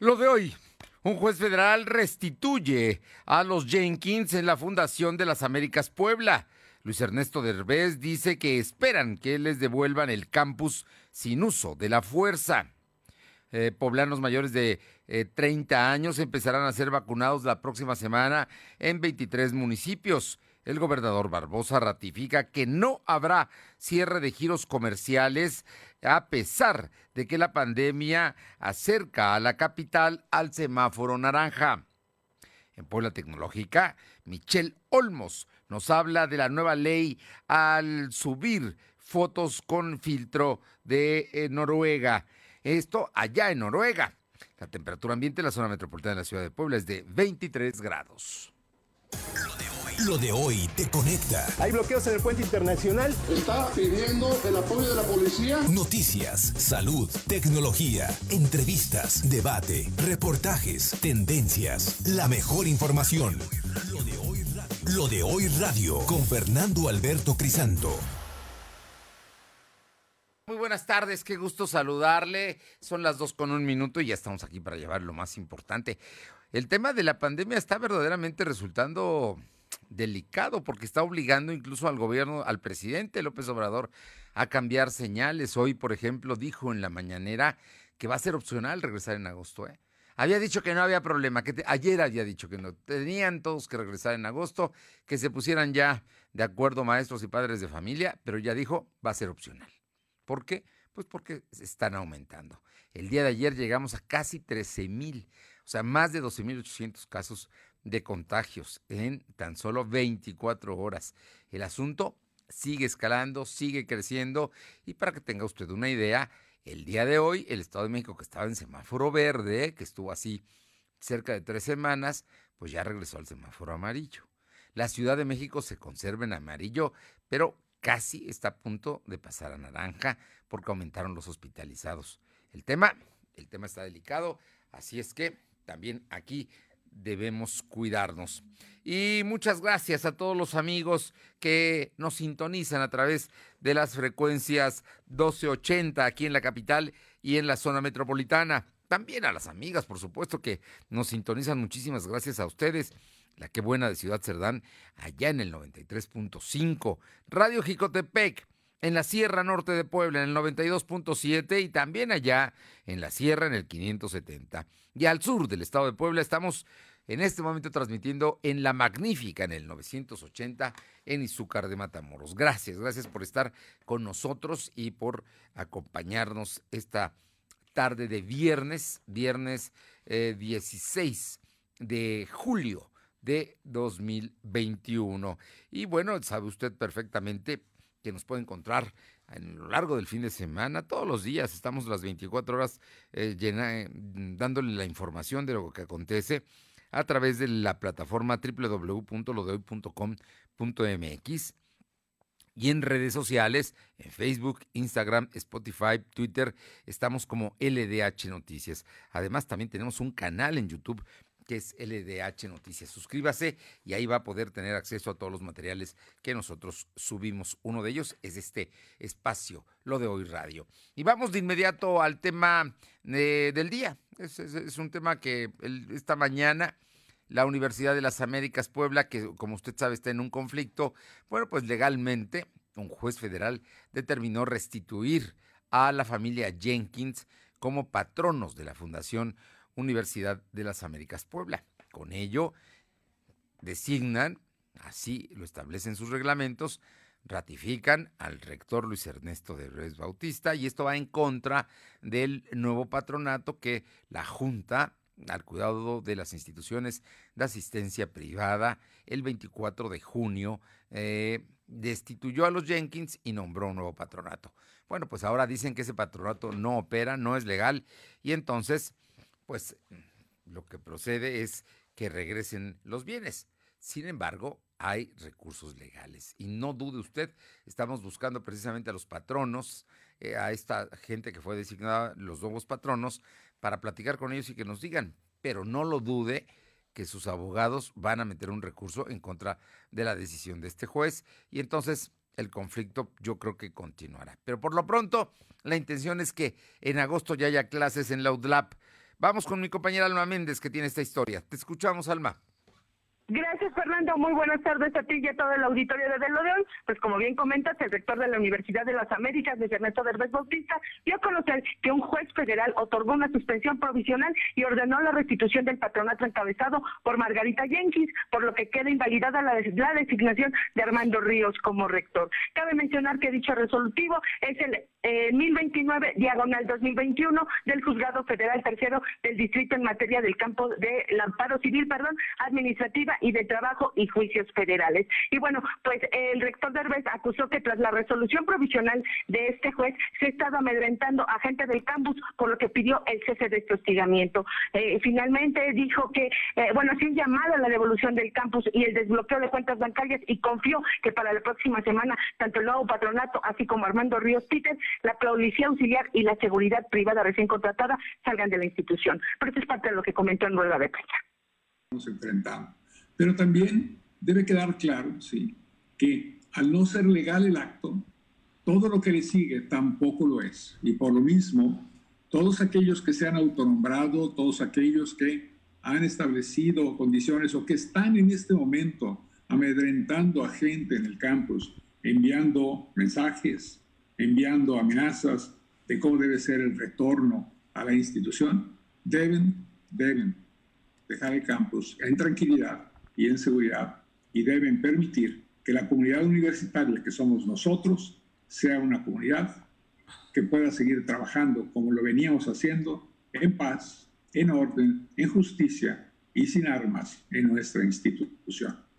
Lo de hoy. Un juez federal restituye a los Jenkins en la Fundación de las Américas Puebla. Luis Ernesto Derbez dice que esperan que les devuelvan el campus sin uso de la fuerza. Eh, poblanos mayores de 30 eh, años empezarán a ser vacunados la próxima semana en 23 municipios. El gobernador Barbosa ratifica que no habrá cierre de giros comerciales a pesar de que la pandemia acerca a la capital al semáforo naranja. En Puebla Tecnológica, Michelle Olmos nos habla de la nueva ley al subir fotos con filtro de eh, Noruega. Esto allá en Noruega. La temperatura ambiente en la zona metropolitana de la ciudad de Puebla es de 23 grados. Lo de hoy te conecta. Hay bloqueos en el puente internacional. Está pidiendo el apoyo de la policía. Noticias, salud, tecnología, entrevistas, debate, reportajes, tendencias, la mejor información. Lo de hoy, Lo de hoy radio con Fernando Alberto Crisanto. Muy buenas tardes, qué gusto saludarle. Son las dos con un minuto y ya estamos aquí para llevar lo más importante. El tema de la pandemia está verdaderamente resultando delicado porque está obligando incluso al gobierno, al presidente López Obrador, a cambiar señales. Hoy, por ejemplo, dijo en la mañanera que va a ser opcional regresar en agosto. ¿eh? Había dicho que no había problema, que ayer había dicho que no, tenían todos que regresar en agosto, que se pusieran ya de acuerdo maestros y padres de familia, pero ya dijo va a ser opcional. ¿Por qué? Pues porque están aumentando. El día de ayer llegamos a casi 13 mil, o sea, más de 12 mil 800 casos de contagios en tan solo 24 horas. El asunto sigue escalando, sigue creciendo y para que tenga usted una idea, el día de hoy el Estado de México que estaba en semáforo verde, que estuvo así cerca de tres semanas, pues ya regresó al semáforo amarillo. La Ciudad de México se conserva en amarillo, pero casi está a punto de pasar a naranja porque aumentaron los hospitalizados. El tema, el tema está delicado, así es que también aquí debemos cuidarnos. Y muchas gracias a todos los amigos que nos sintonizan a través de las frecuencias 1280 aquí en la capital y en la zona metropolitana. También a las amigas, por supuesto, que nos sintonizan. Muchísimas gracias a ustedes. La que buena de Ciudad Cerdán, allá en el 93.5. Radio Jicotepec, en la Sierra Norte de Puebla, en el 92.7 y también allá en la Sierra, en el 570. Y al sur del estado de Puebla estamos en este momento transmitiendo en La Magnífica, en el 980, en Izúcar de Matamoros. Gracias, gracias por estar con nosotros y por acompañarnos esta tarde de viernes, viernes 16 eh, de julio de 2021. Y bueno, sabe usted perfectamente que nos puede encontrar a lo largo del fin de semana, todos los días, estamos las 24 horas eh, llena, dándole la información de lo que acontece a través de la plataforma www.lodehoy.com.mx y en redes sociales, en Facebook, Instagram, Spotify, Twitter, estamos como LDH Noticias. Además, también tenemos un canal en YouTube que es LDH Noticias. Suscríbase y ahí va a poder tener acceso a todos los materiales que nosotros subimos. Uno de ellos es este espacio, lo de hoy radio. Y vamos de inmediato al tema eh, del día. Es, un tema que esta mañana la Universidad de las Américas Puebla, que como usted sabe está en un conflicto, bueno, pues legalmente un juez federal determinó restituir a la familia Jenkins como patronos de la Fundación Universidad de las Américas Puebla. Con ello, designan, así lo establecen sus reglamentos, ratifican al rector Luis Ernesto de Reyes Bautista y esto va en contra del nuevo patronato que la Junta al cuidado de las instituciones de asistencia privada el 24 de junio eh, destituyó a los Jenkins y nombró un nuevo patronato. Bueno, pues ahora dicen que ese patronato no opera, no es legal y entonces pues lo que procede es que regresen los bienes. Sin embargo, hay recursos legales. Y no dude usted, estamos buscando precisamente a los patronos, eh, a esta gente que fue designada, los nuevos patronos, para platicar con ellos y que nos digan. Pero no lo dude que sus abogados van a meter un recurso en contra de la decisión de este juez. Y entonces el conflicto yo creo que continuará. Pero por lo pronto, la intención es que en agosto ya haya clases en la UDLAP Vamos con mi compañera Alma Méndez, que tiene esta historia. Te escuchamos, Alma. Gracias, Fernando. Muy buenas tardes a ti y a todo el auditorio de Lo de hoy. Pues como bien comentas, el rector de la Universidad de las Américas, de Ernesto Derbez Bautista, dio a conocer que un juez federal otorgó una suspensión provisional y ordenó la restitución del patronato encabezado por Margarita Jenkins, por lo que queda invalidada la, la designación de Armando Ríos como rector. Cabe mencionar que dicho resolutivo es el 1029 eh, diagonal 2021 del Juzgado Federal Tercero del Distrito en materia del campo del amparo civil, perdón, administrativa y de Trabajo y Juicios Federales. Y bueno, pues el rector Derbez acusó que tras la resolución provisional de este juez se ha estado amedrentando a gente del campus, por lo que pidió el cese de este hostigamiento. Eh, finalmente dijo que, eh, bueno, sí llamado a la devolución del campus y el desbloqueo de cuentas bancarias y confió que para la próxima semana tanto el nuevo patronato, así como Armando Ríos Peter, la policía auxiliar y la seguridad privada recién contratada salgan de la institución. Pero eso es parte de lo que comentó en rueda de prensa. Nos enfrentamos pero también debe quedar claro, sí, que al no ser legal el acto, todo lo que le sigue tampoco lo es. Y por lo mismo, todos aquellos que se han autonombrado, todos aquellos que han establecido condiciones o que están en este momento amedrentando a gente en el campus, enviando mensajes, enviando amenazas de cómo debe ser el retorno a la institución, deben, deben dejar el campus en tranquilidad y en seguridad y deben permitir que la comunidad universitaria que somos nosotros sea una comunidad que pueda seguir trabajando como lo veníamos haciendo, en paz, en orden, en justicia y sin armas en nuestra institución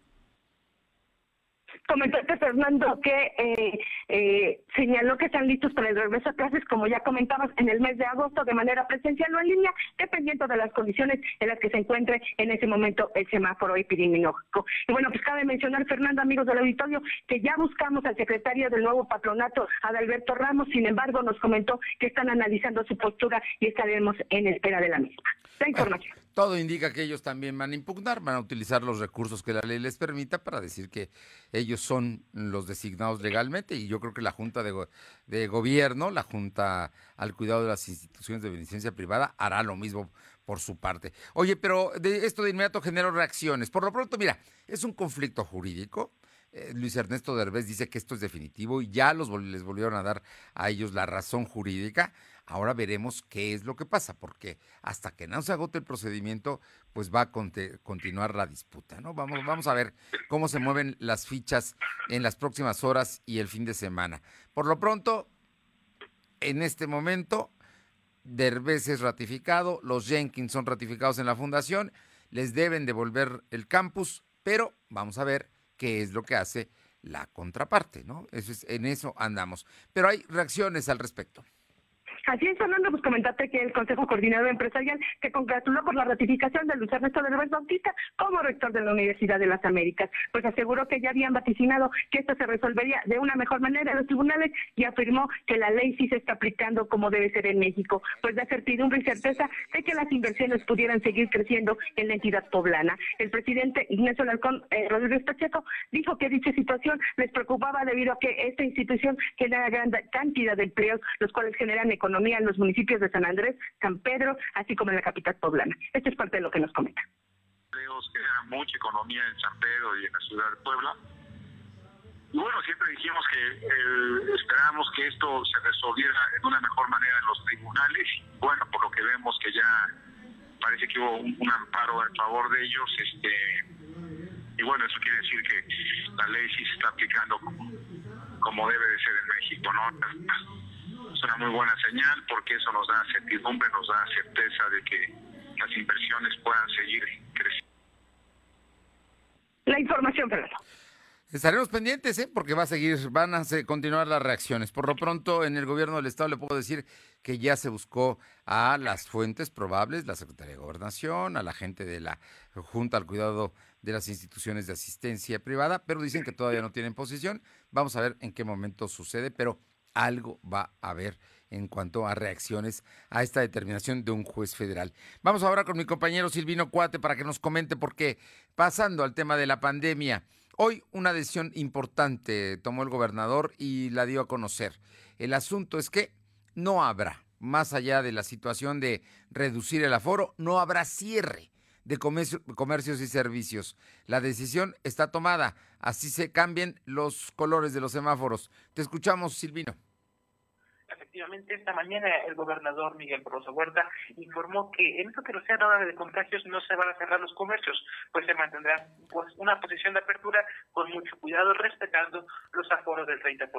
comentarte, Fernando, que eh, eh, señaló que están listos para el regreso a clases, como ya comentabas, en el mes de agosto de manera presencial o en línea, dependiendo de las condiciones en las que se encuentre en ese momento el semáforo epidemiológico. Y bueno, pues cabe mencionar, Fernando, amigos del auditorio, que ya buscamos al secretario del nuevo patronato, Adalberto Ramos, sin embargo, nos comentó que están analizando su postura y estaremos en espera de la misma. La información. Todo indica que ellos también van a impugnar, van a utilizar los recursos que la ley les permita para decir que ellos son los designados legalmente y yo creo que la Junta de, Gobierno, la Junta al Cuidado de las Instituciones de Beneficencia Privada hará lo mismo por su parte. Oye, pero de esto de inmediato generó reacciones. Por lo pronto, mira, es un conflicto jurídico. Eh, Luis Ernesto Derbez dice que esto es definitivo y ya los, les volvieron a dar a ellos la razón jurídica. Ahora veremos qué es lo que pasa, porque hasta que no se agote el procedimiento, pues va a continuar la disputa, ¿no? Vamos, vamos a ver cómo se mueven las fichas en las próximas horas y el fin de semana. Por lo pronto, en este momento, Derbez es ratificado, los Jenkins son ratificados en la fundación, les deben devolver el campus, pero vamos a ver qué es lo que hace la contraparte, ¿no? Es, en eso andamos. Pero hay reacciones al respecto. Así es, Fernando, pues comentarte que el Consejo Coordinador Empresarial se congratuló por la ratificación de Luis Ernesto de Reyes Bautista como rector de la Universidad de las Américas, pues aseguró que ya habían vaticinado que esto se resolvería de una mejor manera en los tribunales y afirmó que la ley sí se está aplicando como debe ser en México, pues da certidumbre y certeza de que las inversiones pudieran seguir creciendo en la entidad poblana. El presidente Ignacio Lalcón eh, Rodríguez Pacheco dijo que dicha situación les preocupaba debido a que esta institución genera gran cantidad de empleos, los cuales generan economía economía en los municipios de San Andrés, San Pedro, así como en la capital poblana. Esto es parte de lo que nos comenta. generan mucha economía en San Pedro y en la ciudad de Puebla. Y bueno, siempre dijimos que eh, esperábamos que esto se resolviera de una mejor manera en los tribunales. Bueno, por lo que vemos que ya parece que hubo un, amparo en favor de ellos. este Y bueno, eso quiere decir que la ley sí se está aplicando como, como debe de ser en México, ¿no? Es una muy buena señal porque eso nos da certidumbre, nos da certeza de que las inversiones puedan seguir creciendo. La información, Fernando. Estaremos pendientes, ¿eh? porque va a seguir, van a continuar las reacciones. Por lo pronto, en el gobierno del Estado le puedo decir que ya se buscó a las fuentes probables, la Secretaría de Gobernación, a la gente de la Junta al Cuidado de las Instituciones de Asistencia Privada, pero dicen que todavía no tienen posición. Vamos a ver en qué momento sucede, pero algo va a haber en cuanto a reacciones a esta determinación de un juez federal. Vamos ahora con mi compañero Silvino Cuate para que nos comente porque pasando al tema de la pandemia, hoy una decisión importante tomó el gobernador y la dio a conocer. El asunto es que no habrá más allá de la situación de reducir el aforo, no habrá cierre de comercios y servicios. La decisión está tomada, así se cambien los colores de los semáforos. Te escuchamos, Silvino efectivamente esta mañana el gobernador Miguel Barroso Huerta informó que en esta tercera hora de contagios no se van a cerrar los comercios, pues se mantendrá pues, una posición de apertura con mucho cuidado respetando los aforos del 30%.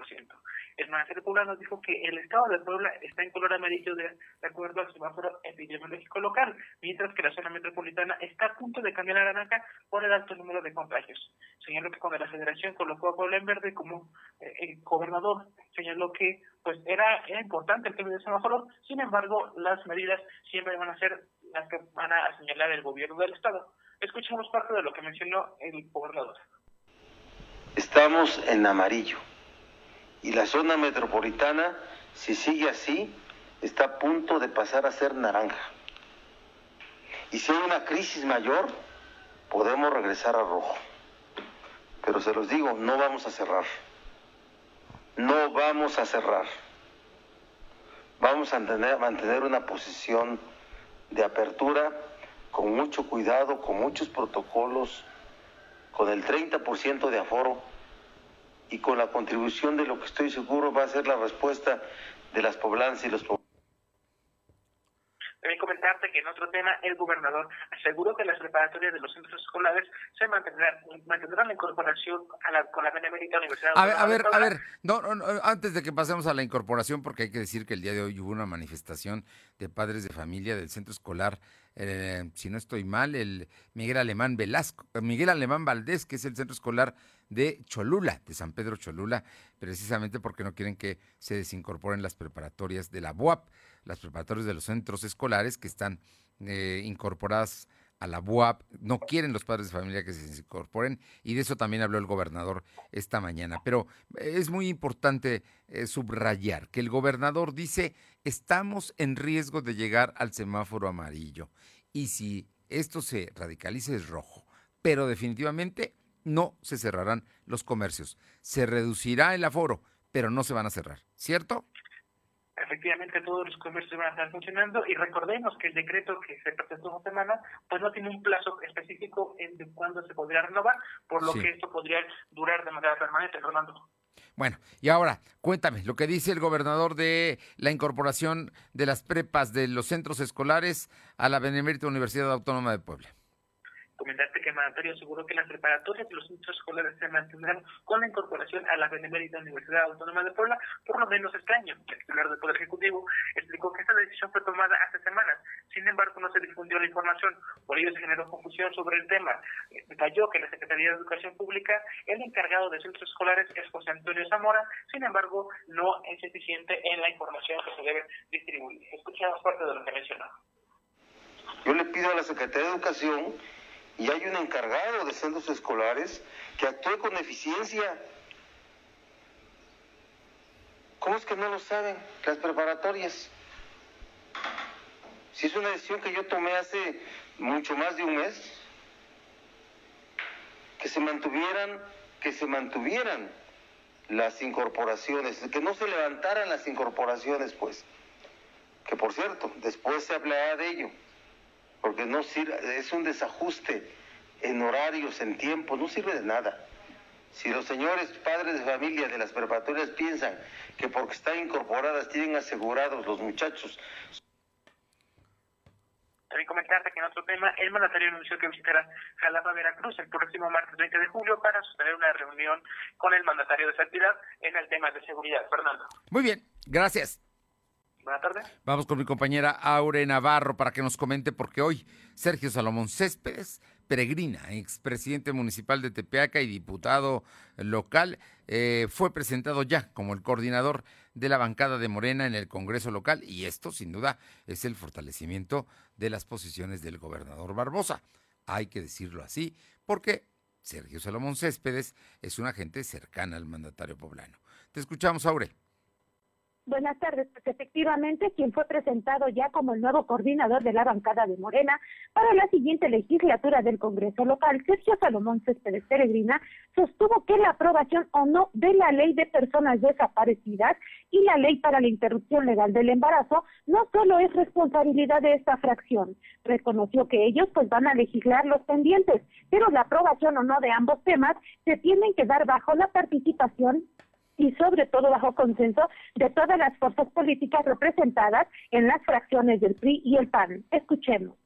El Ministerio Poblano dijo que el estado de Puebla está en color amarillo de, acuerdo al semáforo epidemiológico local, mientras que la zona metropolitana está a punto de cambiar a naranja por el alto número de contagios. Señaló que cuando la federación colocó a Puebla en verde como eh, el gobernador, señaló que pues era, importante el cambio de semáforo, sin embargo, las medidas siempre van a ser las que van a señalar el gobierno del Estado. Escuchamos parte de lo que mencionó el gobernador. Estamos en amarillo y la zona metropolitana, si sigue así, está a punto de pasar a ser naranja. Y si hay una crisis mayor, podemos regresar a rojo. Pero se los digo, no vamos a cerrar no vamos a cerrar. Vamos a mantener una posición de apertura con mucho cuidado, con muchos protocolos, con el 30% de aforo y con la contribución de lo que estoy seguro va a ser la respuesta de las poblaciones y los poblados. También comentarte que en otro tema, el gobernador aseguró que las preparatorias de los centros escolares se mantendrán, mantendrán la incorporación a la, con la Benemérita Universidad. A ver, a ver, a ver, no, no, antes de que pasemos a la incorporación, porque hay que decir que el día de hoy hubo una manifestación de padres de familia del centro escolar, eh, si no estoy mal, el Miguel Alemán Velasco, Miguel Alemán Valdés, que es el centro escolar de Cholula, de San Pedro Cholula, precisamente porque no quieren que se desincorporen las preparatorias de la BUAP las preparatorias de los centros escolares que están eh, incorporadas a la BUAP, no quieren los padres de familia que se incorporen y de eso también habló el gobernador esta mañana. Pero es muy importante eh, subrayar que el gobernador dice estamos en riesgo de llegar al semáforo amarillo y si esto se radicaliza es rojo, pero definitivamente no se cerrarán los comercios, se reducirá el aforo, pero no se van a cerrar, ¿cierto? efectivamente todos los comercios van a estar funcionando y recordemos que el decreto que se presentó esta semana pues no tiene un plazo específico en de cuándo se podría renovar, por lo que esto podría durar de manera permanente, Fernando. Bueno, y ahora, cuéntame lo que dice el gobernador de la incorporación de las prepas de los centros escolares a la Benemérita Universidad Autónoma de Puebla comentarte que el mandatario aseguró que las preparatorias de los centros escolares se mantendrán con la incorporación a la Benemérita Universidad Autónoma de Puebla por lo menos este año. El titular del Poder Ejecutivo explicó que esta decisión fue tomada hace semanas, sin embargo no se difundió la información, por ello se generó confusión sobre el tema. Detalló que la Secretaría de Educación Pública, el encargado de centros escolares es José Antonio Zamora, sin embargo no es eficiente en la información que se debe distribuir. Escuchamos parte de lo que mencionó. Yo le pido a la Secretaría de Educación y hay un encargado de centros escolares que actúe con eficiencia. ¿Cómo es que no lo saben las preparatorias? Si es una decisión que yo tomé hace mucho más de un mes, que se mantuvieran, que se mantuvieran las incorporaciones, que no se levantaran las incorporaciones, pues. Que por cierto, después se hablará de ello porque no sirve, es un desajuste en horarios, en tiempo, no sirve de nada. Si los señores padres de familia de las preparatorias piensan que porque están incorporadas tienen asegurados los muchachos. También comentarte que en otro tema, el mandatario anunció que visitará Jalapa, Veracruz el próximo martes 20 de julio para sostener una reunión con el mandatario de esa en el tema de seguridad. Fernando. Muy bien, gracias. Buenas tardes. Vamos con mi compañera Aure Navarro para que nos comente, porque hoy Sergio Salomón Céspedes, peregrina, expresidente municipal de Tepeaca y diputado local, eh, fue presentado ya como el coordinador de la bancada de Morena en el Congreso local y esto sin duda es el fortalecimiento de las posiciones del gobernador Barbosa. Hay que decirlo así, porque Sergio Salomón Céspedes es una gente cercana al mandatario poblano. Te escuchamos, Aure. Buenas tardes. Pues efectivamente, quien fue presentado ya como el nuevo coordinador de la bancada de Morena para la siguiente legislatura del Congreso local, Sergio Salomón Céspedes Peregrina, sostuvo que la aprobación o no de la ley de personas desaparecidas y la ley para la interrupción legal del embarazo no solo es responsabilidad de esta fracción. Reconoció que ellos pues van a legislar los pendientes, pero la aprobación o no de ambos temas se tienen que dar bajo la participación y sobre todo bajo consenso de todas las fuerzas políticas representadas en las fracciones del PRI y el PAN. Escuchemos.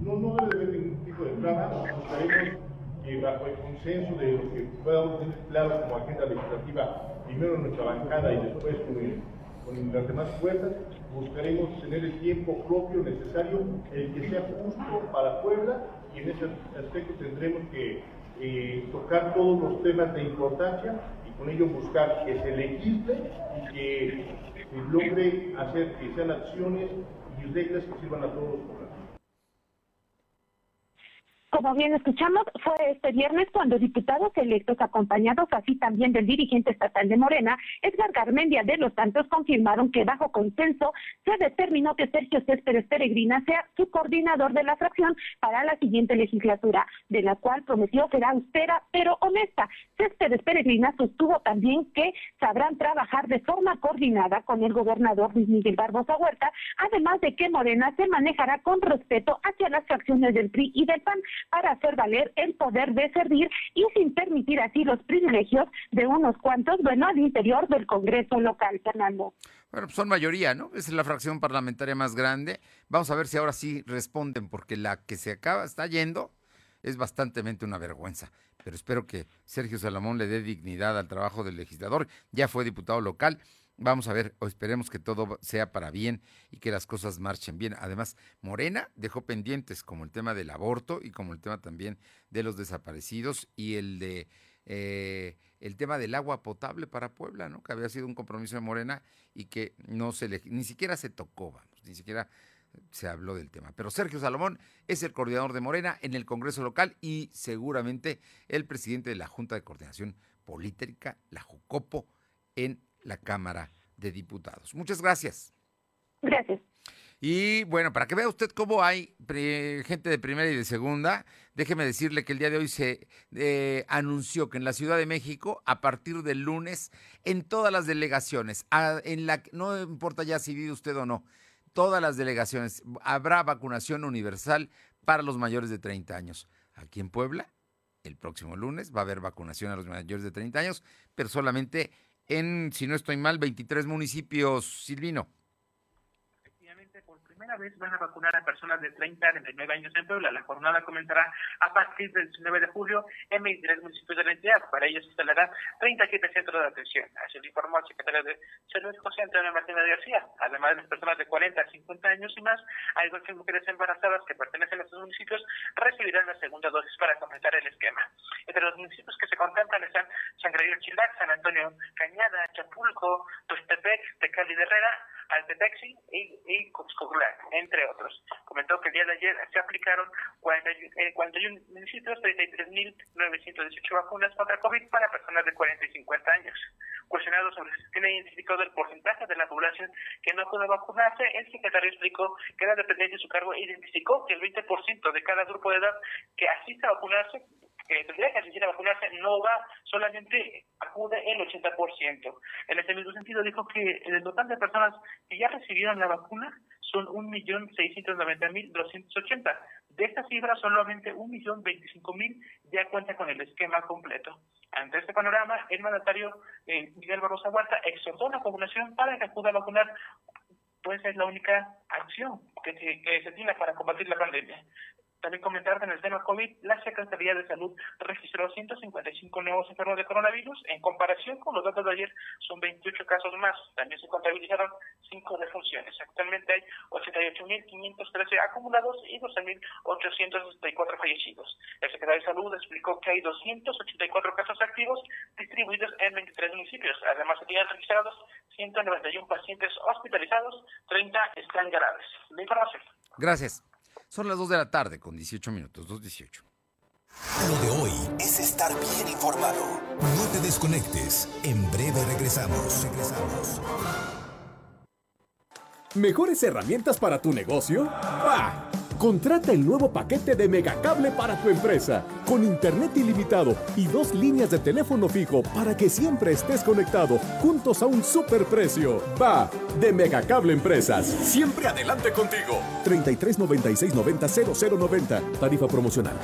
No, no debe haber ningún tipo de traba, buscaremos que bajo el consenso de lo que podamos tener claro como agenda legislativa, primero nuestra bancada y después con, con las demás fuerzas, buscaremos tener el tiempo propio necesario, el que sea justo para Puebla, y en ese aspecto tendremos que eh, tocar todos los temas de importancia con ello buscar que se legisle y que se logre hacer que sean acciones y reglas que sirvan a todos los como bien escuchamos, fue este viernes cuando diputados electos acompañados así también del dirigente estatal de Morena, Edgar Garmendia de los Santos, confirmaron que bajo consenso se determinó que Sergio Céspedes Peregrina sea su coordinador de la fracción para la siguiente legislatura, de la cual prometió será austera pero honesta. Céspedes Peregrina sostuvo también que sabrán trabajar de forma coordinada con el gobernador Luis Miguel Barbosa Huerta, además de que Morena se manejará con respeto hacia las fracciones del PRI y del PAN para hacer valer el poder de servir y sin permitir así los privilegios de unos cuantos, bueno, al interior del Congreso local, Fernando. Bueno, pues son mayoría, ¿no? Es la fracción parlamentaria más grande. Vamos a ver si ahora sí responden, porque la que se acaba, está yendo, es bastante una vergüenza. Pero espero que Sergio Salomón le dé dignidad al trabajo del legislador. Ya fue diputado local Vamos a ver, o esperemos que todo sea para bien y que las cosas marchen bien. Además, Morena dejó pendientes como el tema del aborto y como el tema también de los desaparecidos y el de eh, el tema del agua potable para Puebla, ¿no? Que había sido un compromiso de Morena y que no se le, ni siquiera se tocó, vamos, ni siquiera se habló del tema. Pero Sergio Salomón es el coordinador de Morena en el Congreso local y seguramente el presidente de la Junta de Coordinación Política, la JUCOPO, en la Cámara de Diputados. Muchas gracias. Gracias. Y bueno, para que vea usted cómo hay gente de primera y de segunda, déjeme decirle que el día de hoy se eh, anunció que en la Ciudad de México, a partir del lunes, en todas las delegaciones, en la, no importa ya si vive usted o no, todas las delegaciones, habrá vacunación universal para los mayores de 30 años. Aquí en Puebla, el próximo lunes, va a haber vacunación a los mayores de 30 años, pero solamente en, si no estoy mal, 23 municipios, Silvino primera vez van a vacunar a personas de 30 a 39 años en Puebla. La jornada comenzará a partir del 19 de julio en 23 municipios de la entidad. Para ello se instalarán 37 centros de atención. Así lo informó el secretario de Salud José Antonio Martínez García. Además de las personas de 40 a 50 años y más, hay dos mujeres embarazadas que pertenecen a estos municipios recibirán la segunda dosis para completar el esquema. Entre los municipios que se contemplan están San Gregorio Chilac, San Antonio Cañada, Chapulco, Tuxtepec, Tecali de Herrera, Altepexi y, y entre otros. Comentó que el día de ayer se aplicaron 41, 41 municipios, 33.918 vacunas contra COVID para personas de 40 y 50 años. Cuestionado sobre si tiene identificado el porcentaje de la población que no puede vacunarse, el secretario explicó que la dependencia de su cargo identificó que el 20% de cada grupo de edad que asista a vacunarse que tendría que asistir a vacunarse no va, solamente acude el 80%. En este mismo sentido dijo que el total de personas que ya recibieron la vacuna son 1.690.280. De esta cifra, solamente 1.025.000 ya cuenta con el esquema completo. Ante este panorama, el mandatario eh, Miguel Barroso Huerta exhortó a la población para que acuda a vacunar, pues es la única acción que que se tiene para combatir la pandemia. También comentar en el tema COVID, la Secretaría de Salud registró 155 nuevos enfermos de coronavirus. En comparación con los datos de ayer, son 28 casos más. También se contabilizaron 5 defunciones. Actualmente hay 88.513 acumulados y 12.864 fallecidos. El secretario de Salud explicó que hay 284 casos activos distribuidos en 23 municipios. Además, se tienen registrados 191 pacientes hospitalizados, 30 están graves. La información. Gracias. Son las 2 de la tarde con 18 minutos, 2.18. Lo de hoy es estar bien informado. No te desconectes. En breve regresamos. Regresamos. ¿Mejores herramientas para tu negocio? ¡Ah! Contrata el nuevo paquete de Megacable para tu empresa, con internet ilimitado y dos líneas de teléfono fijo para que siempre estés conectado, juntos a un superprecio. Va, de Megacable Empresas. Siempre adelante contigo. 33 96 90 0090. Tarifa promocional.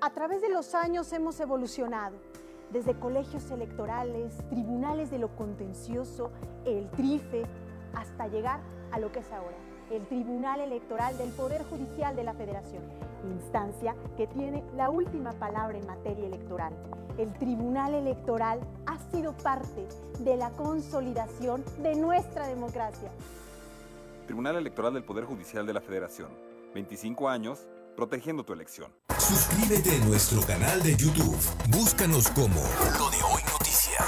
A través de los años hemos evolucionado, desde colegios electorales, tribunales de lo contencioso, el TRIFE, hasta llegar a lo que es ahora, el Tribunal Electoral del Poder Judicial de la Federación, instancia que tiene la última palabra en materia electoral. El Tribunal Electoral ha sido parte de la consolidación de nuestra democracia. Tribunal Electoral del Poder Judicial de la Federación. 25 años protegiendo tu elección. Suscríbete a nuestro canal de YouTube. Búscanos como Lo de Hoy Noticias.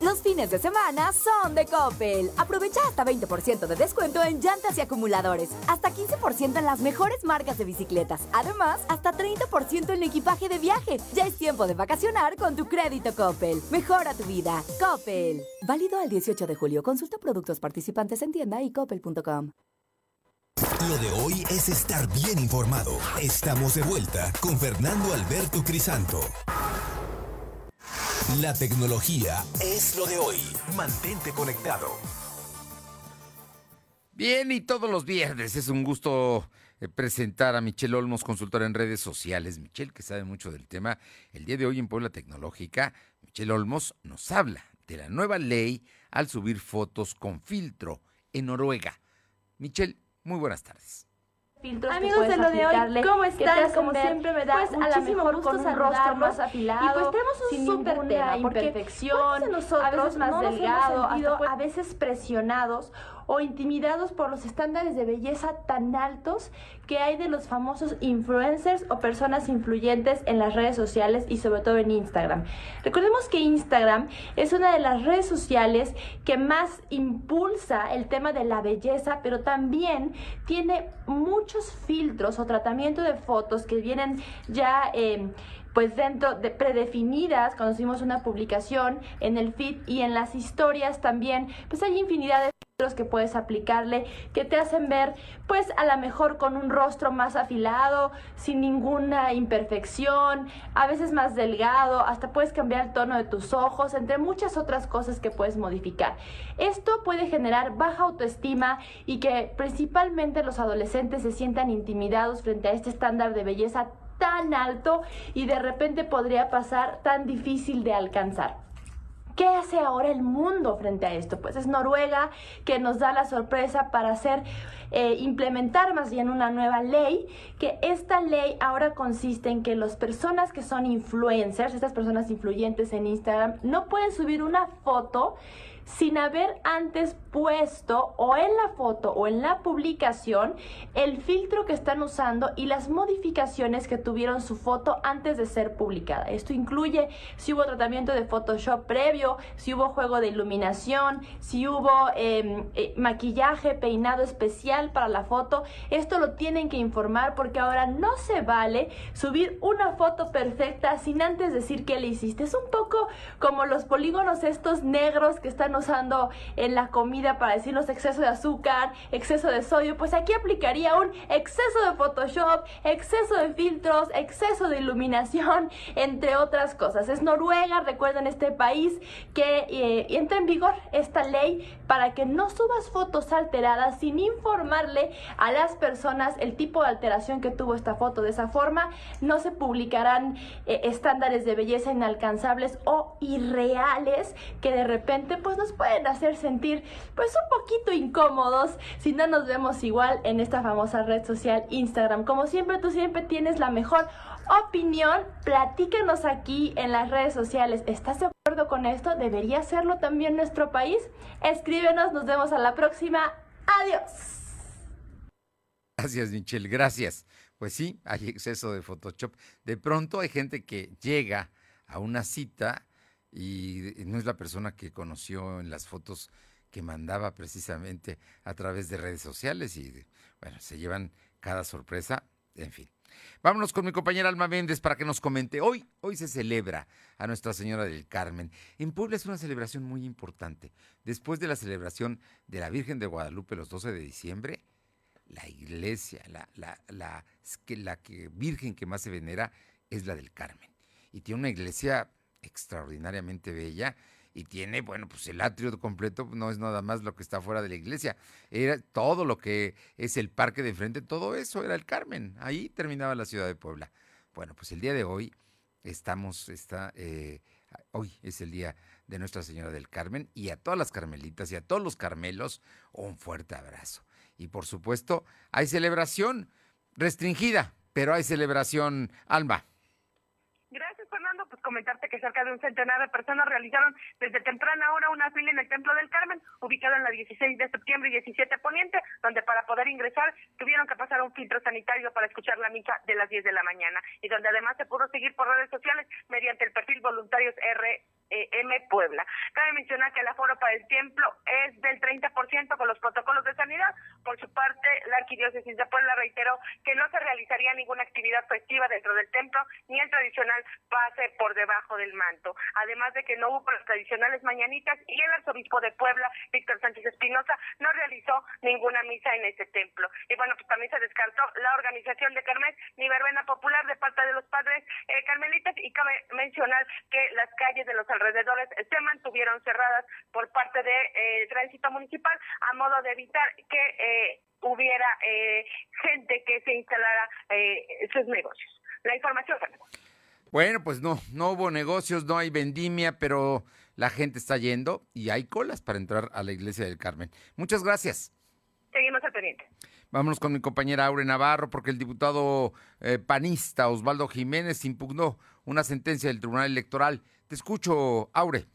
Los fines de semana son de Coppel. Aprovecha hasta 20% de descuento en llantas y acumuladores. Hasta 15% en las mejores marcas de bicicletas. Además, hasta 30% en equipaje de viaje. Ya es tiempo de vacacionar con tu crédito Coppel. Mejora tu vida. Coppel. Válido al 18 de julio. Consulta productos participantes en tienda y coppel.com. Lo de hoy es estar bien informado. Estamos de vuelta con Fernando Alberto Crisanto. La tecnología es lo de hoy. Mantente conectado. Bien, y todos los viernes es un gusto eh, presentar a Michelle Olmos, consultora en redes sociales. Michelle, que sabe mucho del tema, el día de hoy en Puebla Tecnológica, Michelle Olmos nos habla de la nueva ley al subir fotos con filtro en Noruega. Michelle, muy buenas tardes. Amigos de lo de hoy, ¿cómo están? Como siempre me da pues, muchísimo gusto con un rostro más afilado y pues tenemos un súper tema imperfección, de nosotros a veces más no delgado, a veces presionados o intimidados por los estándares de belleza tan altos que hay de los famosos influencers o personas influyentes en las redes sociales y sobre todo en Instagram. Recordemos que Instagram es una de las redes sociales que más impulsa el tema de la belleza, pero también tiene muchos filtros o tratamiento de fotos que vienen ya... Eh, pues dentro de predefinidas, cuando hicimos una publicación en el feed y en las historias también, pues hay infinidad de que puedes aplicarle que te hacen ver pues a lo mejor con un rostro más afilado, sin ninguna imperfección, a veces más delgado, hasta puedes cambiar el tono de tus ojos, entre muchas otras cosas que puedes modificar. Esto puede generar baja autoestima y que principalmente los adolescentes se sientan intimidados frente a este estándar de belleza tan alto y de repente podría pasar tan difícil de alcanzar. ¿Qué hace ahora el mundo frente a esto? Pues es Noruega que nos da la sorpresa para hacer, eh, implementar más bien una nueva ley, que esta ley ahora consiste en que las personas que son influencers, estas personas influyentes en Instagram, no pueden subir una foto sin haber antes puesto o en la foto o en la publicación el filtro que están usando y las modificaciones que tuvieron su foto antes de ser publicada. Esto incluye si hubo tratamiento de Photoshop previo, si hubo juego de iluminación, si hubo em, eh, maquillaje, peinado especial para la foto. Esto lo tienen que informar porque ahora no se vale subir una foto perfecta sin antes decir que le hiciste. Es un poco como los polígonos estos negros que están usando en la comida para decirnos exceso de azúcar, exceso de sodio, pues aquí aplicaría un exceso de Photoshop, exceso de filtros, exceso de iluminación, entre otras cosas. Es Noruega, recuerden este país, que eh, entra en vigor esta ley para que no subas fotos alteradas sin informarle a las personas el tipo de alteración que tuvo esta foto. De esa forma no se publicarán eh, estándares de belleza inalcanzables o irreales que de repente pues pueden hacer sentir pues un poquito incómodos si no nos vemos igual en esta famosa red social Instagram. Como siempre, tú siempre tienes la mejor opinión. Platícanos aquí en las redes sociales. ¿Estás de acuerdo con esto? ¿Debería hacerlo también nuestro país? Escríbenos, nos vemos a la próxima. Adiós. Gracias, Michelle, gracias. Pues sí, hay exceso de Photoshop. De pronto hay gente que llega a una cita y no es la persona que conoció en las fotos que mandaba precisamente a través de redes sociales y bueno, se llevan cada sorpresa, en fin. Vámonos con mi compañera Alma Méndez para que nos comente. Hoy, hoy se celebra a Nuestra Señora del Carmen. En Puebla es una celebración muy importante. Después de la celebración de la Virgen de Guadalupe los 12 de diciembre, la iglesia, la, la, la, la que, Virgen que más se venera es la del Carmen. Y tiene una iglesia extraordinariamente bella y tiene, bueno, pues el atrio completo no es nada más lo que está fuera de la iglesia, era todo lo que es el parque de frente, todo eso era el Carmen, ahí terminaba la ciudad de Puebla. Bueno, pues el día de hoy estamos, está, eh, hoy es el día de Nuestra Señora del Carmen y a todas las carmelitas y a todos los carmelos un fuerte abrazo. Y por supuesto, hay celebración restringida, pero hay celebración, Alma comentarte que cerca de un centenar de personas realizaron desde temprana hora una fila en el Templo del Carmen, ubicado en la 16 de septiembre y 17 Poniente, donde para poder ingresar tuvieron que pasar un filtro sanitario para escuchar la misa de las 10 de la mañana y donde además se pudo seguir por redes sociales mediante el perfil Voluntarios RM Puebla. Cabe mencionar que el aforo para el templo es del 30% con los protocolos de sanidad. Por su parte, la Arquidiócesis de Puebla reiteró que no se realizaría ninguna actividad festiva dentro del templo ni el tradicional pase por debajo del manto. Además de que no hubo las tradicionales mañanitas y el arzobispo de Puebla, Víctor Sánchez Espinosa, no realizó ninguna misa en ese templo. Y bueno, pues también se descartó la organización de Carmen ni verbena popular de parte de los padres eh, carmelitas y cabe mencionar que las calles de los alrededores se mantuvieron cerradas por parte del de, eh, tránsito municipal a modo de evitar que eh, hubiera gente que se instalara sus negocios. La información, bueno, pues no, no hubo negocios, no hay vendimia, pero la gente está yendo y hay colas para entrar a la iglesia del Carmen. Muchas gracias. Seguimos al pendiente. Vámonos con mi compañera Aure Navarro, porque el diputado eh, panista Osvaldo Jiménez impugnó una sentencia del Tribunal Electoral. Te escucho, Aure.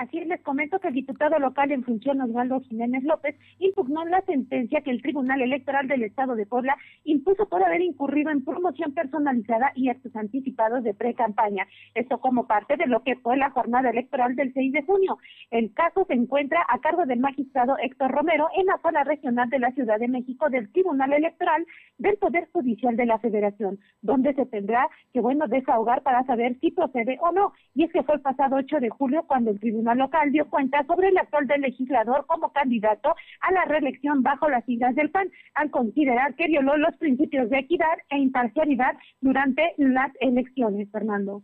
Así es, les comento que el diputado local en función Osvaldo Jiménez López impugnó la sentencia que el Tribunal Electoral del Estado de Puebla impuso por haber incurrido en promoción personalizada y actos anticipados de pre-campaña. Esto como parte de lo que fue la jornada electoral del 6 de junio. El caso se encuentra a cargo del magistrado Héctor Romero en la sala regional de la Ciudad de México del Tribunal Electoral del Poder Judicial de la Federación, donde se tendrá que, bueno, desahogar para saber si procede o no. Y es que fue el pasado 8 de julio cuando el Tribunal Local dio cuenta sobre el actual del legislador como candidato a la reelección bajo las siglas del PAN, al considerar que violó los principios de equidad e imparcialidad durante las elecciones, Fernando.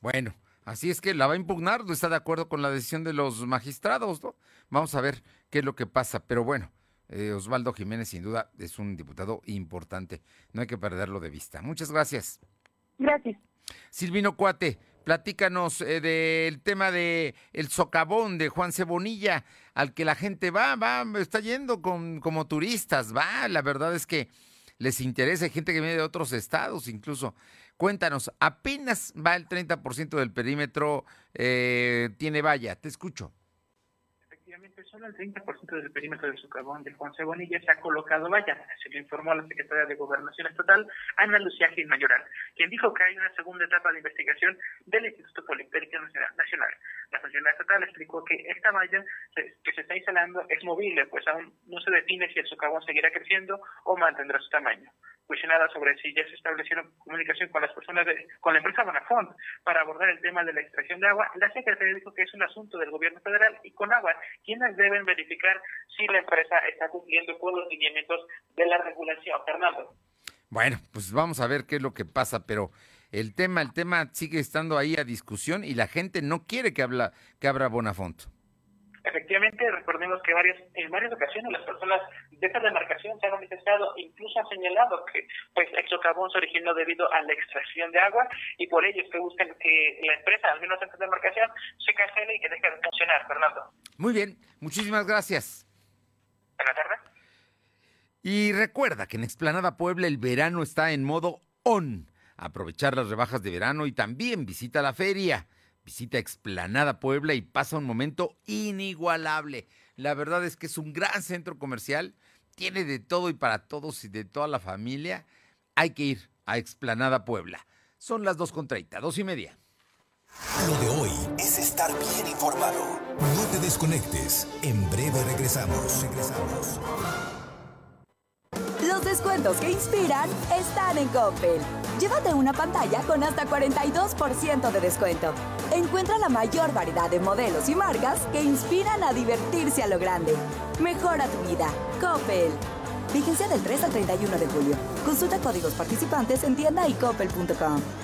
Bueno, así es que la va a impugnar, no está de acuerdo con la decisión de los magistrados, ¿no? Vamos a ver qué es lo que pasa, pero bueno. Eh, Osvaldo Jiménez sin duda es un diputado importante, no hay que perderlo de vista. Muchas gracias. Gracias. Silvino Cuate, platícanos eh, del tema de el socavón de Juan Cebonilla, al que la gente va, va, está yendo con, como turistas, va, la verdad es que les interesa, hay gente que viene de otros estados incluso. Cuéntanos, apenas va el 30% del perímetro, eh, tiene valla, te escucho solo el 30% del perímetro del socavón de Juan Cebonilla se ha colocado valla, se lo informó la secretaria de Gobernación Estatal, Ana Lucía Gil Mayoral, quien dijo que hay una segunda etapa de investigación del Instituto Politécnico Nacional. La funcionaria estatal explicó que esta valla que se está instalando es movible, pues aún no se define si el socavón seguirá creciendo o mantendrá su tamaño cuestionada sobre si ya se establecieron comunicación con las personas de, con la empresa Bonafont para abordar el tema de la extracción de agua, la secretaria dijo que es un asunto del gobierno federal y con agua, quienes deben verificar si la empresa está cumpliendo con los lineamientos de la regulación. Fernando. Bueno, pues vamos a ver qué es lo que pasa, pero el tema, el tema sigue estando ahí a discusión y la gente no quiere que habla, que abra Bonafont. Efectivamente, recordemos que varias, en varias ocasiones las personas de esta demarcación se han manifestado, incluso han señalado que pues el socavón se originó debido a la extracción de agua y por ello es que buscan que la empresa, al menos en esta demarcación, se cancele y que deje de funcionar, Fernando. Muy bien, muchísimas gracias. Buenas tardes. Y recuerda que en Explanada Puebla el verano está en modo on. Aprovechar las rebajas de verano y también visita la feria. Visita Explanada Puebla y pasa un momento inigualable. La verdad es que es un gran centro comercial tiene de todo y para todos y de toda la familia, hay que ir a Explanada Puebla. Son las 2.30, dos y media. Lo de hoy es estar bien informado. No te desconectes. En breve regresamos. Regresamos. Los descuentos que inspiran están en Coppel. Llévate una pantalla con hasta 42% de descuento. Encuentra la mayor variedad de modelos y marcas que inspiran a divertirse a lo grande. Mejora tu vida. Coppel. Vigencia del 3 al 31 de julio. Consulta códigos participantes en tienda y coppel.com.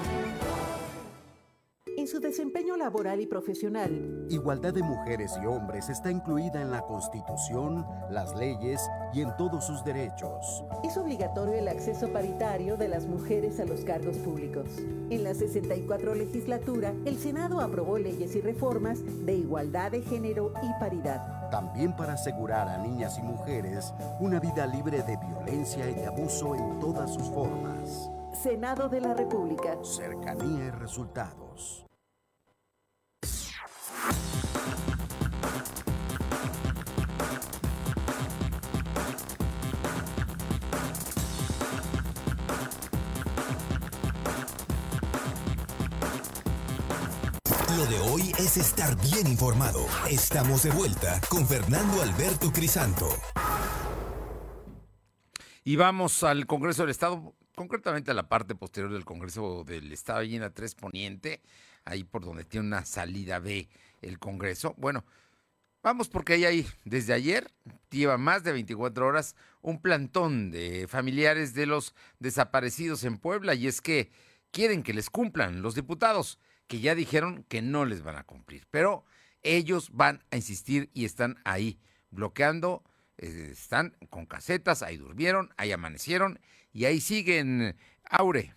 su desempeño laboral y profesional. Igualdad de mujeres y hombres está incluida en la Constitución, las leyes y en todos sus derechos. Es obligatorio el acceso paritario de las mujeres a los cargos públicos. En la 64 legislatura, el Senado aprobó leyes y reformas de igualdad de género y paridad. También para asegurar a niñas y mujeres una vida libre de violencia y de abuso en todas sus formas. Senado de la República. Cercanía y resultados. De hoy es estar bien informado. Estamos de vuelta con Fernando Alberto Crisanto. Y vamos al Congreso del Estado, concretamente a la parte posterior del Congreso del Estado, allí en la 3 Poniente, ahí por donde tiene una salida B el Congreso. Bueno, vamos porque ahí hay, desde ayer, lleva más de 24 horas, un plantón de familiares de los desaparecidos en Puebla y es que quieren que les cumplan los diputados que ya dijeron que no les van a cumplir, pero ellos van a insistir y están ahí bloqueando, eh, están con casetas, ahí durmieron, ahí amanecieron y ahí siguen, Aure.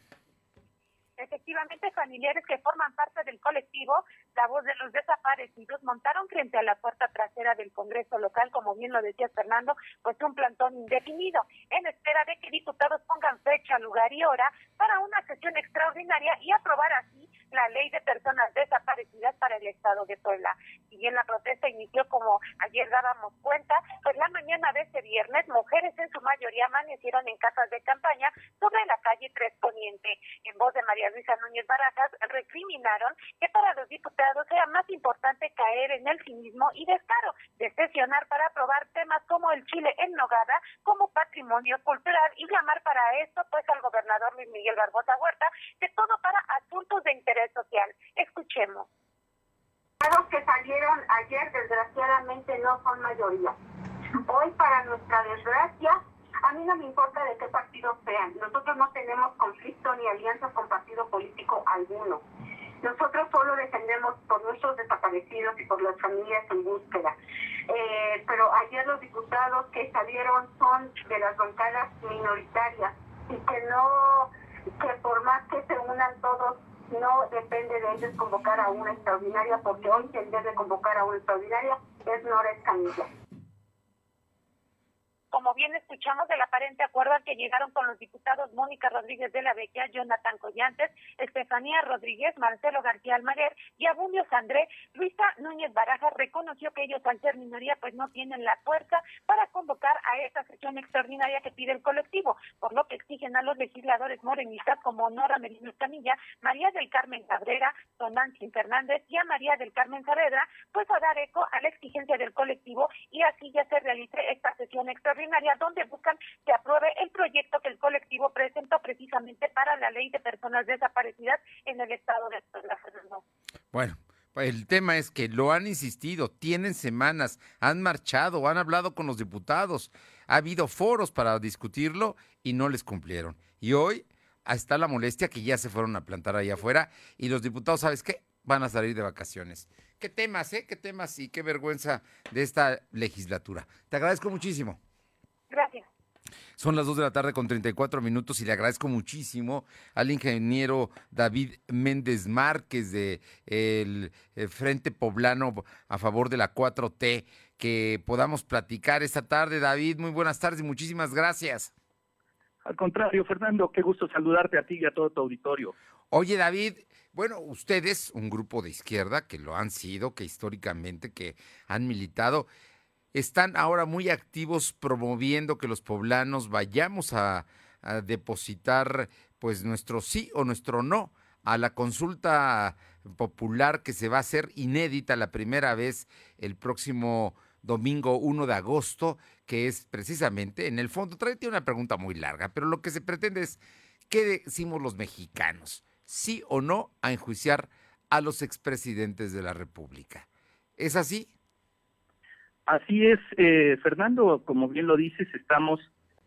Efectivamente, familiares que forman parte del colectivo La Voz de los Desaparecidos montaron frente a la puerta trasera del Congreso local, como bien lo decía Fernando, pues un plantón indefinido, en espera de que diputados pongan fecha, lugar y hora para una sesión extraordinaria y aprobar así la ley de personas desaparecidas para el Estado de Puebla. Si bien la protesta inició como ayer dábamos cuenta, pues la mañana de este viernes, mujeres en su mayoría amanecieron en casas de campaña sobre la calle Tres Poniente. En voz de María Luisa Núñez Barajas, recriminaron que para los diputados sea más importante caer en el cinismo y descaro de sesionar para aprobar temas como el Chile en Nogada como patrimonio cultural y llamar para esto pues al gobernador Luis Miguel Barbosa Huerta de todo para asuntos de interés social. Escuchemos. Los que salieron ayer desgraciadamente no son mayoría. Hoy para nuestra desgracia a mí no me importa de qué partido sean. Nosotros no tenemos conflicto ni alianza con partido político alguno. Nosotros solo defendemos por nuestros desaparecidos y por las familias en búsqueda. Eh, pero ayer los diputados que salieron son de las bancadas minoritarias y que no, que por más que se unan todos, no depende de ellos convocar a una extraordinaria, porque hoy quien debe convocar a una extraordinaria es Nora Escamilla. Como bien escuchamos del aparente acuerdo al que llegaron con los diputados Mónica Rodríguez de la Vecchia, Jonathan Collantes, Estefanía Rodríguez, Marcelo García Almaguer y Abundio Sandré, Luisa Núñez Barajas reconoció que ellos al ser minoría pues no tienen la fuerza para convocar a esta sesión extraordinaria que pide el colectivo, por lo que exigen a los legisladores morenistas como Nora Merino Camilla, María del Carmen Cabrera, Tonantzin Fernández y a María del Carmen Saavedra, pues a dar eco a la exigencia del colectivo y así ya se realice esta sesión extraordinaria donde buscan que apruebe el proyecto que el colectivo presentó precisamente para la ley de personas desaparecidas en el estado de Puebla. Bueno. El tema es que lo han insistido, tienen semanas, han marchado, han hablado con los diputados, ha habido foros para discutirlo y no les cumplieron. Y hoy está la molestia que ya se fueron a plantar ahí afuera y los diputados, ¿sabes qué? Van a salir de vacaciones. Qué temas, ¿eh? Qué temas y qué vergüenza de esta legislatura. Te agradezco muchísimo. Son las 2 de la tarde con 34 minutos y le agradezco muchísimo al ingeniero David Méndez Márquez de el eh, Frente Poblano a favor de la 4T que podamos platicar esta tarde. David, muy buenas tardes y muchísimas gracias. Al contrario, Fernando, qué gusto saludarte a ti y a todo tu auditorio. Oye, David, bueno, ustedes, un grupo de izquierda que lo han sido, que históricamente, que han militado, están ahora muy activos promoviendo que los poblanos vayamos a, depositar pues nuestro sí o nuestro no a la consulta popular que se va a hacer inédita la primera vez el próximo domingo 1 de agosto, que es precisamente, en el fondo, trae una pregunta muy larga, pero lo que se pretende es, ¿qué decimos los mexicanos? ¿Sí o no a enjuiciar a los expresidentes de la República? ¿Es así? Así es, eh, Fernando, como bien lo dices, estamos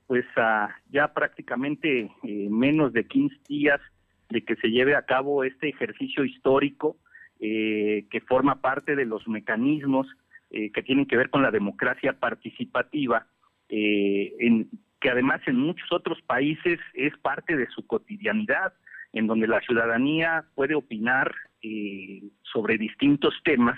pues a ya prácticamente eh, menos de 15 días de que se lleve a cabo este ejercicio histórico eh, que forma parte de los mecanismos que tienen que ver con la democracia participativa, en, que además en muchos otros países es parte de su cotidianidad, en donde la ciudadanía puede opinar sobre distintos temas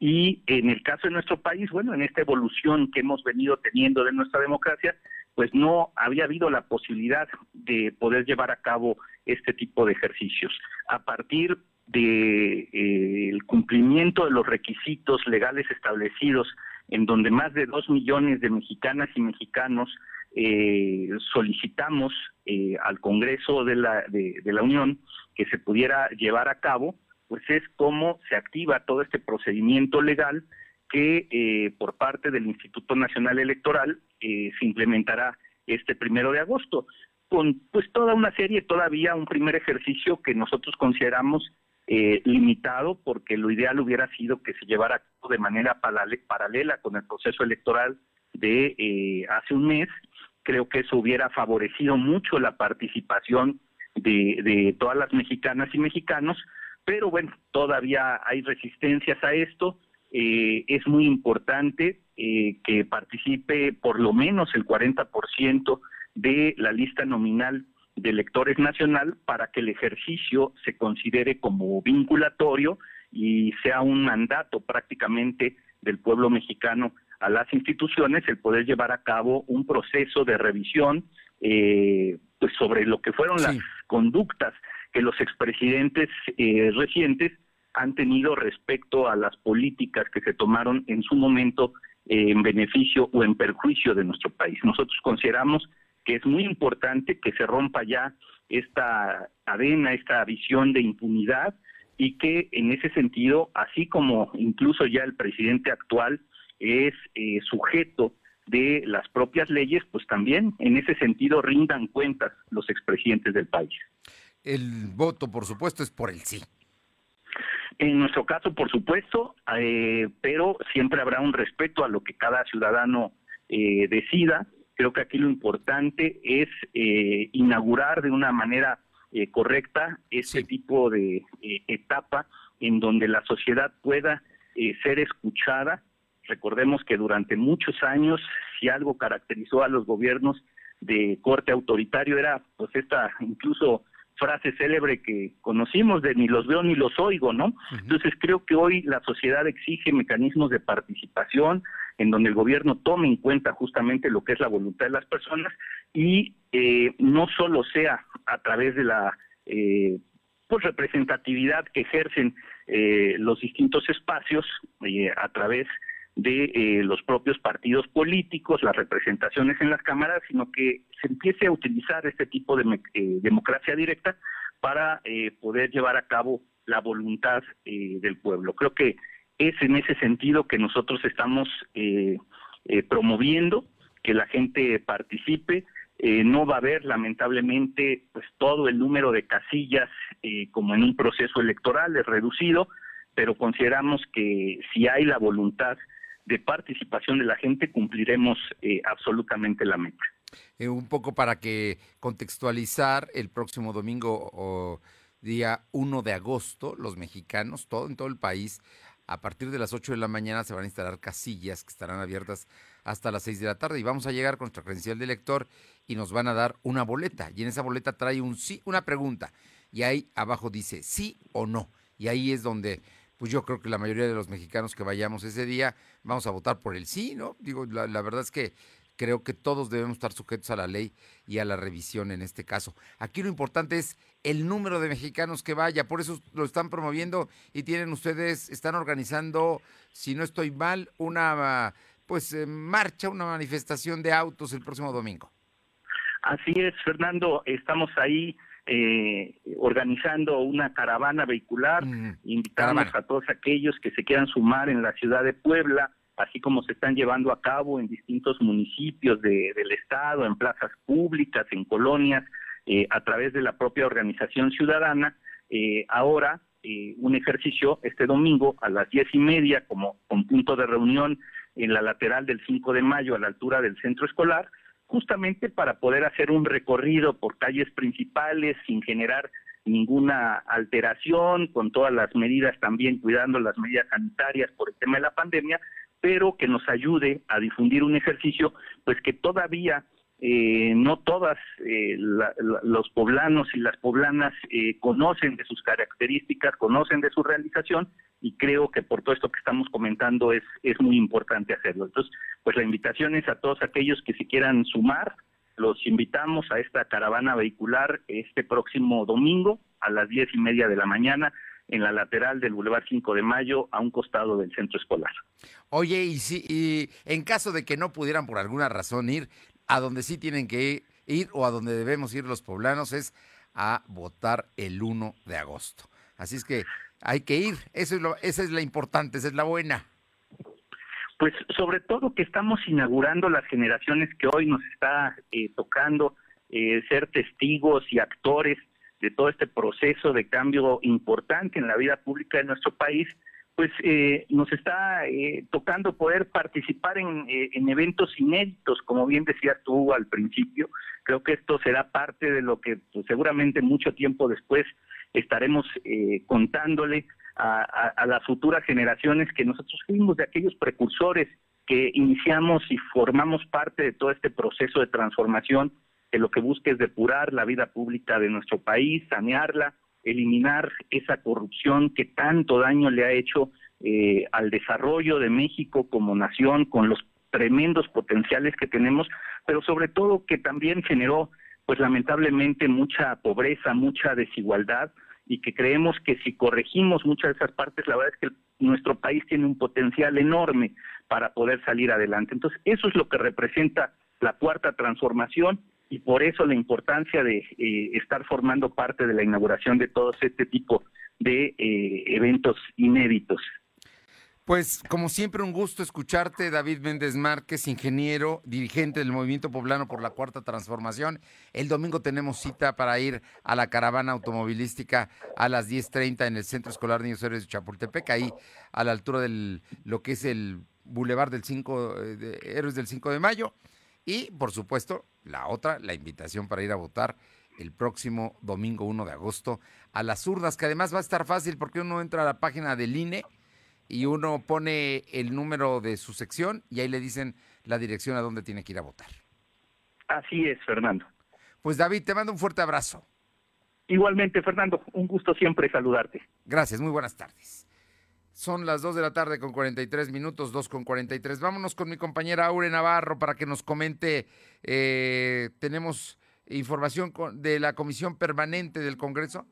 y en el caso de nuestro país, bueno, en esta evolución que hemos venido teniendo de nuestra democracia, pues no había habido la posibilidad de poder llevar a cabo este tipo de ejercicios. A partir del de, eh, cumplimiento de los requisitos legales establecidos, en donde más de dos millones de mexicanas y mexicanos eh, solicitamos eh, al Congreso de la, de la Unión que se pudiera llevar a cabo, pues es cómo se activa todo este procedimiento legal que eh, por parte del Instituto Nacional Electoral eh, se implementará este primero de agosto, con pues toda una serie, todavía un primer ejercicio que nosotros consideramos eh, limitado, porque lo ideal hubiera sido que se llevara de manera paralela con el proceso electoral de hace un mes. Creo que eso hubiera favorecido mucho la participación de, de todas las mexicanas y mexicanos, pero bueno, todavía hay resistencias a esto. Eh, es muy importante eh, que participe por lo menos el 40% de la lista nominal de electores nacional para que el ejercicio se considere como vinculatorio y sea un mandato prácticamente del pueblo mexicano a las instituciones el poder llevar a cabo un proceso de revisión eh, pues sobre lo que fueron las conductas que los expresidentes eh, recientes han tenido respecto a las políticas que se tomaron en su momento eh, en beneficio o en perjuicio de nuestro país. Nosotros consideramos que es muy importante que se rompa ya esta cadena, esta visión de impunidad y que en ese sentido, así como incluso ya el presidente actual es eh, sujeto de las propias leyes, pues también en ese sentido rindan cuentas los expresidentes del país el voto, por supuesto, es por el sí. En nuestro caso, por supuesto, eh, pero siempre habrá un respeto a lo que cada ciudadano eh, decida. Creo que aquí lo importante es eh, inaugurar de una manera correcta este tipo de etapa en donde la sociedad pueda ser escuchada. Recordemos que durante muchos años, si algo caracterizó a los gobiernos de corte autoritario era pues esta incluso frase célebre que conocimos de ni los veo ni los oigo, ¿no? Entonces creo que hoy la sociedad exige mecanismos de participación en donde el gobierno tome en cuenta justamente lo que es la voluntad de las personas y eh, no solo sea a través de la eh, pues representatividad que ejercen eh, los distintos espacios a través de eh, los propios partidos políticos, las representaciones en las cámaras, sino que se empiece a utilizar este tipo de eh, democracia directa para eh, poder llevar a cabo la voluntad del pueblo. Creo que es en ese sentido que nosotros estamos promoviendo que la gente participe. no va a haber, lamentablemente, pues todo el número de casillas como en un proceso electoral es reducido, pero consideramos que si hay la voluntad de participación de la gente, cumpliremos eh, absolutamente la meta. Eh, un poco para que contextualizar, el próximo domingo o día 1 de agosto, los mexicanos, todo en todo el país, a partir de las 8 de la mañana se van a instalar casillas que estarán abiertas hasta las 6 de la tarde y vamos a llegar con nuestra credencial de lector y nos van a dar una boleta y en esa boleta trae un sí, una pregunta y ahí abajo dice sí o no y ahí es donde pues yo creo que la mayoría de los mexicanos que vayamos ese día vamos a votar por el sí, ¿no? Digo, la, verdad es que creo que todos debemos estar sujetos a la ley y a la revisión en este caso. Aquí lo importante es el número de mexicanos que vaya, por eso lo están promoviendo y tienen ustedes, están organizando, si no estoy mal, una pues eh, marcha, una manifestación de autos el próximo domingo. Así es, Fernando, estamos ahí eh, organizando una caravana vehicular, invitamos a todos aquellos que se quieran sumar en la ciudad de Puebla, así como se están llevando a cabo en distintos municipios del estado, en plazas públicas, en colonias, eh, a través de la propia organización ciudadana. Eh, ahora, eh, un ejercicio este domingo a las diez y media como con punto de reunión en la lateral del 5 de mayo a la altura del centro escolar, justamente para poder hacer un recorrido por calles principales sin generar ninguna alteración, con todas las medidas también cuidando las medidas sanitarias por el tema de la pandemia, pero que nos ayude a difundir un ejercicio, pues que todavía eh, no todas eh, los poblanos y las poblanas eh, conocen de sus características, conocen de su realización y creo que por todo esto que estamos comentando es, es muy importante hacerlo. Entonces, pues la invitación es a todos aquellos que se quieran sumar, los invitamos a esta caravana vehicular este próximo domingo a las diez y media de la mañana en la lateral del Boulevard 5 de Mayo, a un costado del centro escolar. Oye, y si y en caso de que no pudieran por alguna razón ir, a donde sí tienen que ir o a donde debemos ir los poblanos es a votar el 1 de agosto. Así es que hay que ir, Eso es lo, esa es la importante, esa es la buena. Pues sobre todo que estamos inaugurando las generaciones que hoy nos está eh, tocando eh, ser testigos y actores de todo este proceso de cambio importante en la vida pública de nuestro país, pues eh, nos está eh, tocando poder participar en, eh, en, eventos inéditos, como bien decías tú al principio. Creo que esto será parte de lo que pues, seguramente mucho tiempo después estaremos contándole a, a, las futuras generaciones que nosotros fuimos de aquellos precursores que iniciamos y formamos parte de todo este proceso de transformación que lo que busca es depurar la vida pública de nuestro país, sanearla, eliminar esa corrupción que tanto daño le ha hecho eh, al desarrollo de México como nación, con los tremendos potenciales que tenemos, pero sobre todo que también generó, pues lamentablemente, mucha pobreza, mucha desigualdad, y que creemos que si corregimos muchas de esas partes, la verdad es que nuestro país tiene un potencial enorme para poder salir adelante. Entonces, eso es lo que representa la cuarta transformación y por eso la importancia de eh, estar formando parte de la inauguración de todo este tipo de eh, eventos inéditos. Pues como siempre un gusto escucharte, David Méndez Márquez, ingeniero, dirigente del Movimiento Poblano por la Cuarta Transformación. El domingo tenemos cita para ir a la caravana automovilística a las 10.30 en el Centro Escolar Niños Héroes de Chapultepec, ahí a la altura de lo que es el Boulevard del 5 eh, de Héroes del 5 de Mayo. Y, por supuesto, la otra, la invitación para ir a votar el próximo domingo 1 de agosto a las urnas, que además va a estar fácil porque uno entra a la página del INE y uno pone el número de su sección y ahí le dicen la dirección a donde tiene que ir a votar. Así es, Fernando. Pues David, te mando un fuerte abrazo. Igualmente, Fernando, un gusto siempre saludarte. Gracias, muy buenas tardes. Son las 2 de la tarde con 43 minutos, 2 con 43. Vámonos con mi compañera Aure Navarro para que nos comente. Eh, tenemos información de la Comisión Permanente del Congreso.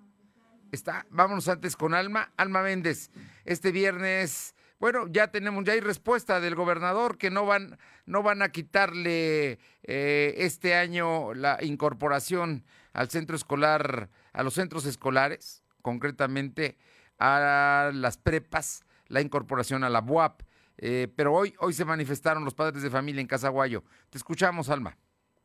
Está, vámonos antes con Alma. Alma Méndez, este viernes, bueno, ya tenemos, ya hay respuesta del gobernador que no van, no van a quitarle eh, este año la incorporación al centro escolar, a los centros escolares, concretamente a las prepas, la incorporación a la BUAP. Eh, pero hoy, hoy se manifestaron los padres de familia en Casaguayo. Te escuchamos, Alma.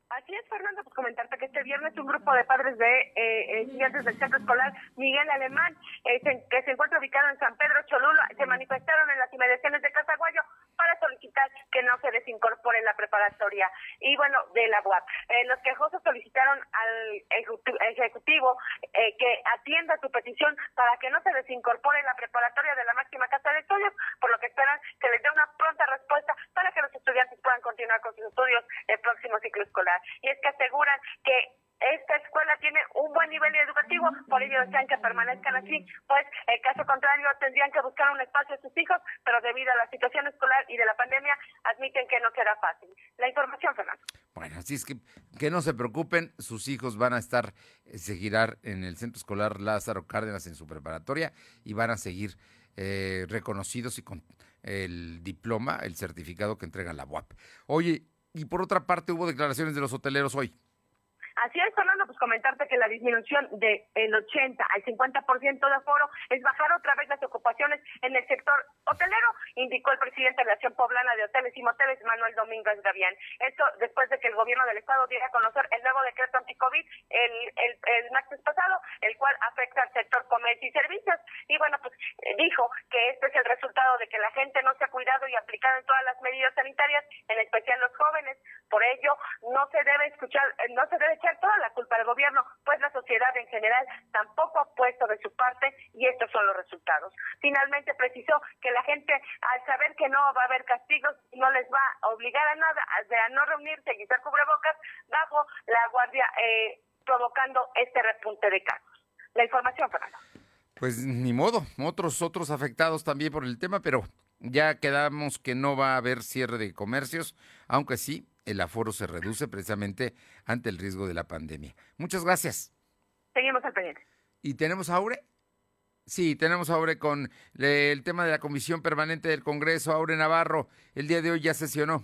Así es, Fernando, pues comentarte que este viernes un grupo de padres de eh, estudiantes del centro escolar Miguel Alemán, eh, que se encuentra ubicado en San Pedro Cholula, se manifestaron en las inmediaciones de Casaguayo para solicitar que no se desincorpore la preparatoria y bueno, de la UAP. Eh, los quejosos solicitaron al Ejecutivo eh, que atienda su petición para que no se desincorpore la preparatoria de la máxima casa de estudios, por lo que esperan que les dé una pronta respuesta para que los estudiantes puedan continuar con sus estudios el próximo ciclo escolar. Y es que aseguran que esta escuela tiene un buen nivel educativo, por ello desean que permanezcan así, pues el caso contrario tendrían que buscar un espacio a sus hijos, pero debido a la situación escolar y de la pandemia, admiten que no será fácil. La información, Fernando. Bueno, así es que que no se preocupen, sus hijos van a estar, eh, seguirán en el Centro Escolar Lázaro Cárdenas en su preparatoria y van a seguir eh, reconocidos y con el diploma, el certificado que entrega la UAP. Oye, y por otra parte hubo declaraciones de los hoteleros hoy. Así es, Fernando, pues comentarte que la disminución del el 80 al 50% de aforo es bajar otra vez las ocupaciones en el sector hotelero, indicó el presidente de la Asociación Poblana de Hoteles y Moteles, Manuel Domínguez Gavián. Esto después de que el gobierno del estado diera a conocer el nuevo decreto anti-COVID el, el, el martes pasado, el cual afecta al sector comercio y servicios. Y bueno, pues eh, dijo que este es el resultado de que la gente no se ha cuidado y aplicado en todas las medidas sanitarias, en especial los jóvenes. Por ello, no se debe escuchar, eh, no se debe echar toda la culpa al gobierno, pues la sociedad en general tampoco ha puesto de su parte y estos son los resultados. Finalmente precisó que la gente, al saber que no va a haber castigos, no les va a obligar a nada, a, no reunirse y usar cubrebocas bajo la guardia, eh, provocando este repunte de casos. La información, Fernando. Pues ni modo, otros otros afectados también por el tema, pero ya quedamos que no va a haber cierre de comercios, aunque sí el aforo se reduce precisamente ante el riesgo de la pandemia. Muchas gracias. Seguimos al pendiente. ¿Y tenemos a Aure? Sí, tenemos a Aure con el tema de la Comisión Permanente del Congreso. Aure Navarro, el día de hoy ya sesionó.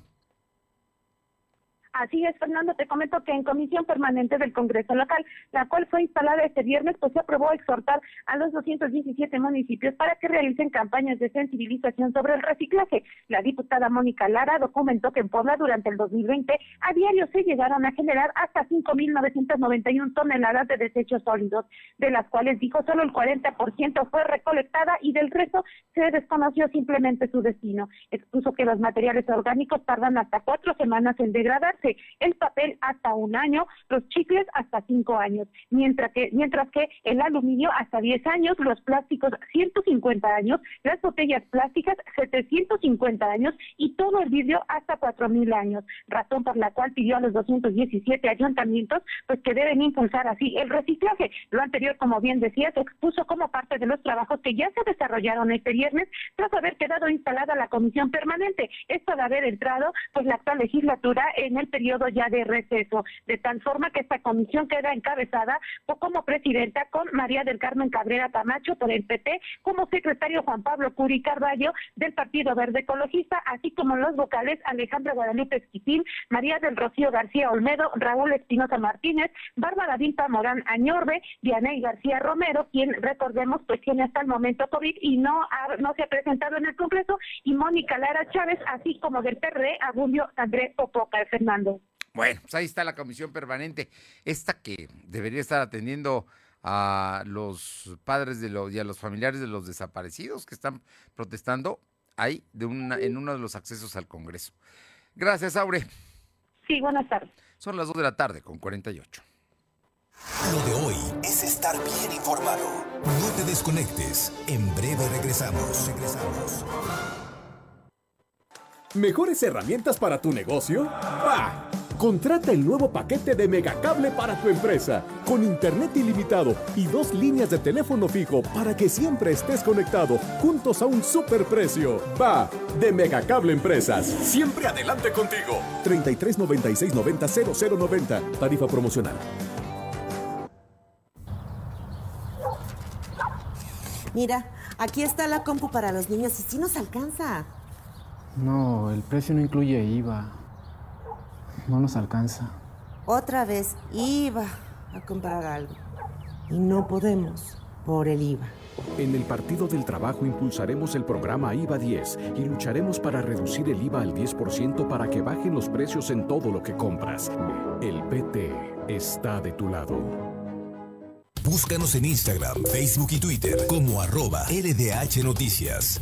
Así es, Fernando, te comento que en comisión permanente del Congreso local, la cual fue instalada este viernes, pues se aprobó exhortar a los 217 municipios para que realicen campañas de sensibilización sobre el reciclaje. La diputada Mónica Lara documentó que en Puebla durante el 2020 a diario se llegaron a generar hasta 5.991 toneladas de desechos sólidos, de las cuales dijo solo el 40% fue recolectada y del resto se desconoció simplemente su destino. Expuso que los materiales orgánicos tardan hasta cuatro semanas en degradarse el papel hasta un año, los chicles hasta cinco años, mientras que, mientras que el aluminio hasta 10 años, los plásticos 150 años, las botellas plásticas 750 años y todo el vidrio hasta 4000 años, razón por la cual pidió a los 217 ayuntamientos pues que deben impulsar así el reciclaje. Lo anterior, como bien decía, se expuso como parte de los trabajos que ya se desarrollaron este viernes tras haber quedado instalada la comisión permanente. Esto de haber entrado pues la actual legislatura en el periodo ya de receso, de tal forma que esta comisión queda encabezada como presidenta con María del Carmen Cabrera Tamacho por el PT, como secretario Juan Pablo Curi Carballo del Partido Verde Ecologista, así como los vocales Alejandra Guadalupe Esquitín, María del Rocío García Olmedo, Raúl Espinosa Martínez, Bárbara Vinta Morán Añorbe, Dianey García Romero, quien recordemos pues tiene hasta el momento COVID y no, no se ha presentado en el Congreso, y Mónica Lara Chávez, así como del PRD, Abundio Andrés Popoca, Bueno, pues ahí está la comisión permanente, esta que debería estar atendiendo a los padres de los y a los familiares de los desaparecidos que están protestando ahí de una, en uno de los accesos al Congreso. Gracias, Aure. Sí, buenas tardes. Son las 2 de la tarde con 48. Lo de hoy es estar bien informado. No te desconectes. En breve regresamos. Regresamos. ¿Mejores herramientas para tu negocio? ¡Bah! Contrata el nuevo paquete de Megacable para tu empresa, con internet ilimitado y dos líneas de teléfono fijo para que siempre estés conectado, juntos a un superprecio. Va, de Megacable Empresas. Siempre adelante contigo. 33 96 90 0090. Tarifa promocional. Mira, aquí está la compu para los niños y si nos alcanza. No, el precio no incluye IVA. No nos alcanza. Otra vez iba a comprar algo. Y no podemos por el IVA. En el Partido del Trabajo impulsaremos el programa IVA 10 y lucharemos para reducir el IVA al 10% para que bajen los precios en todo lo que compras. El PT está de tu lado. Búscanos en Instagram, Facebook y Twitter como arroba LDH Noticias.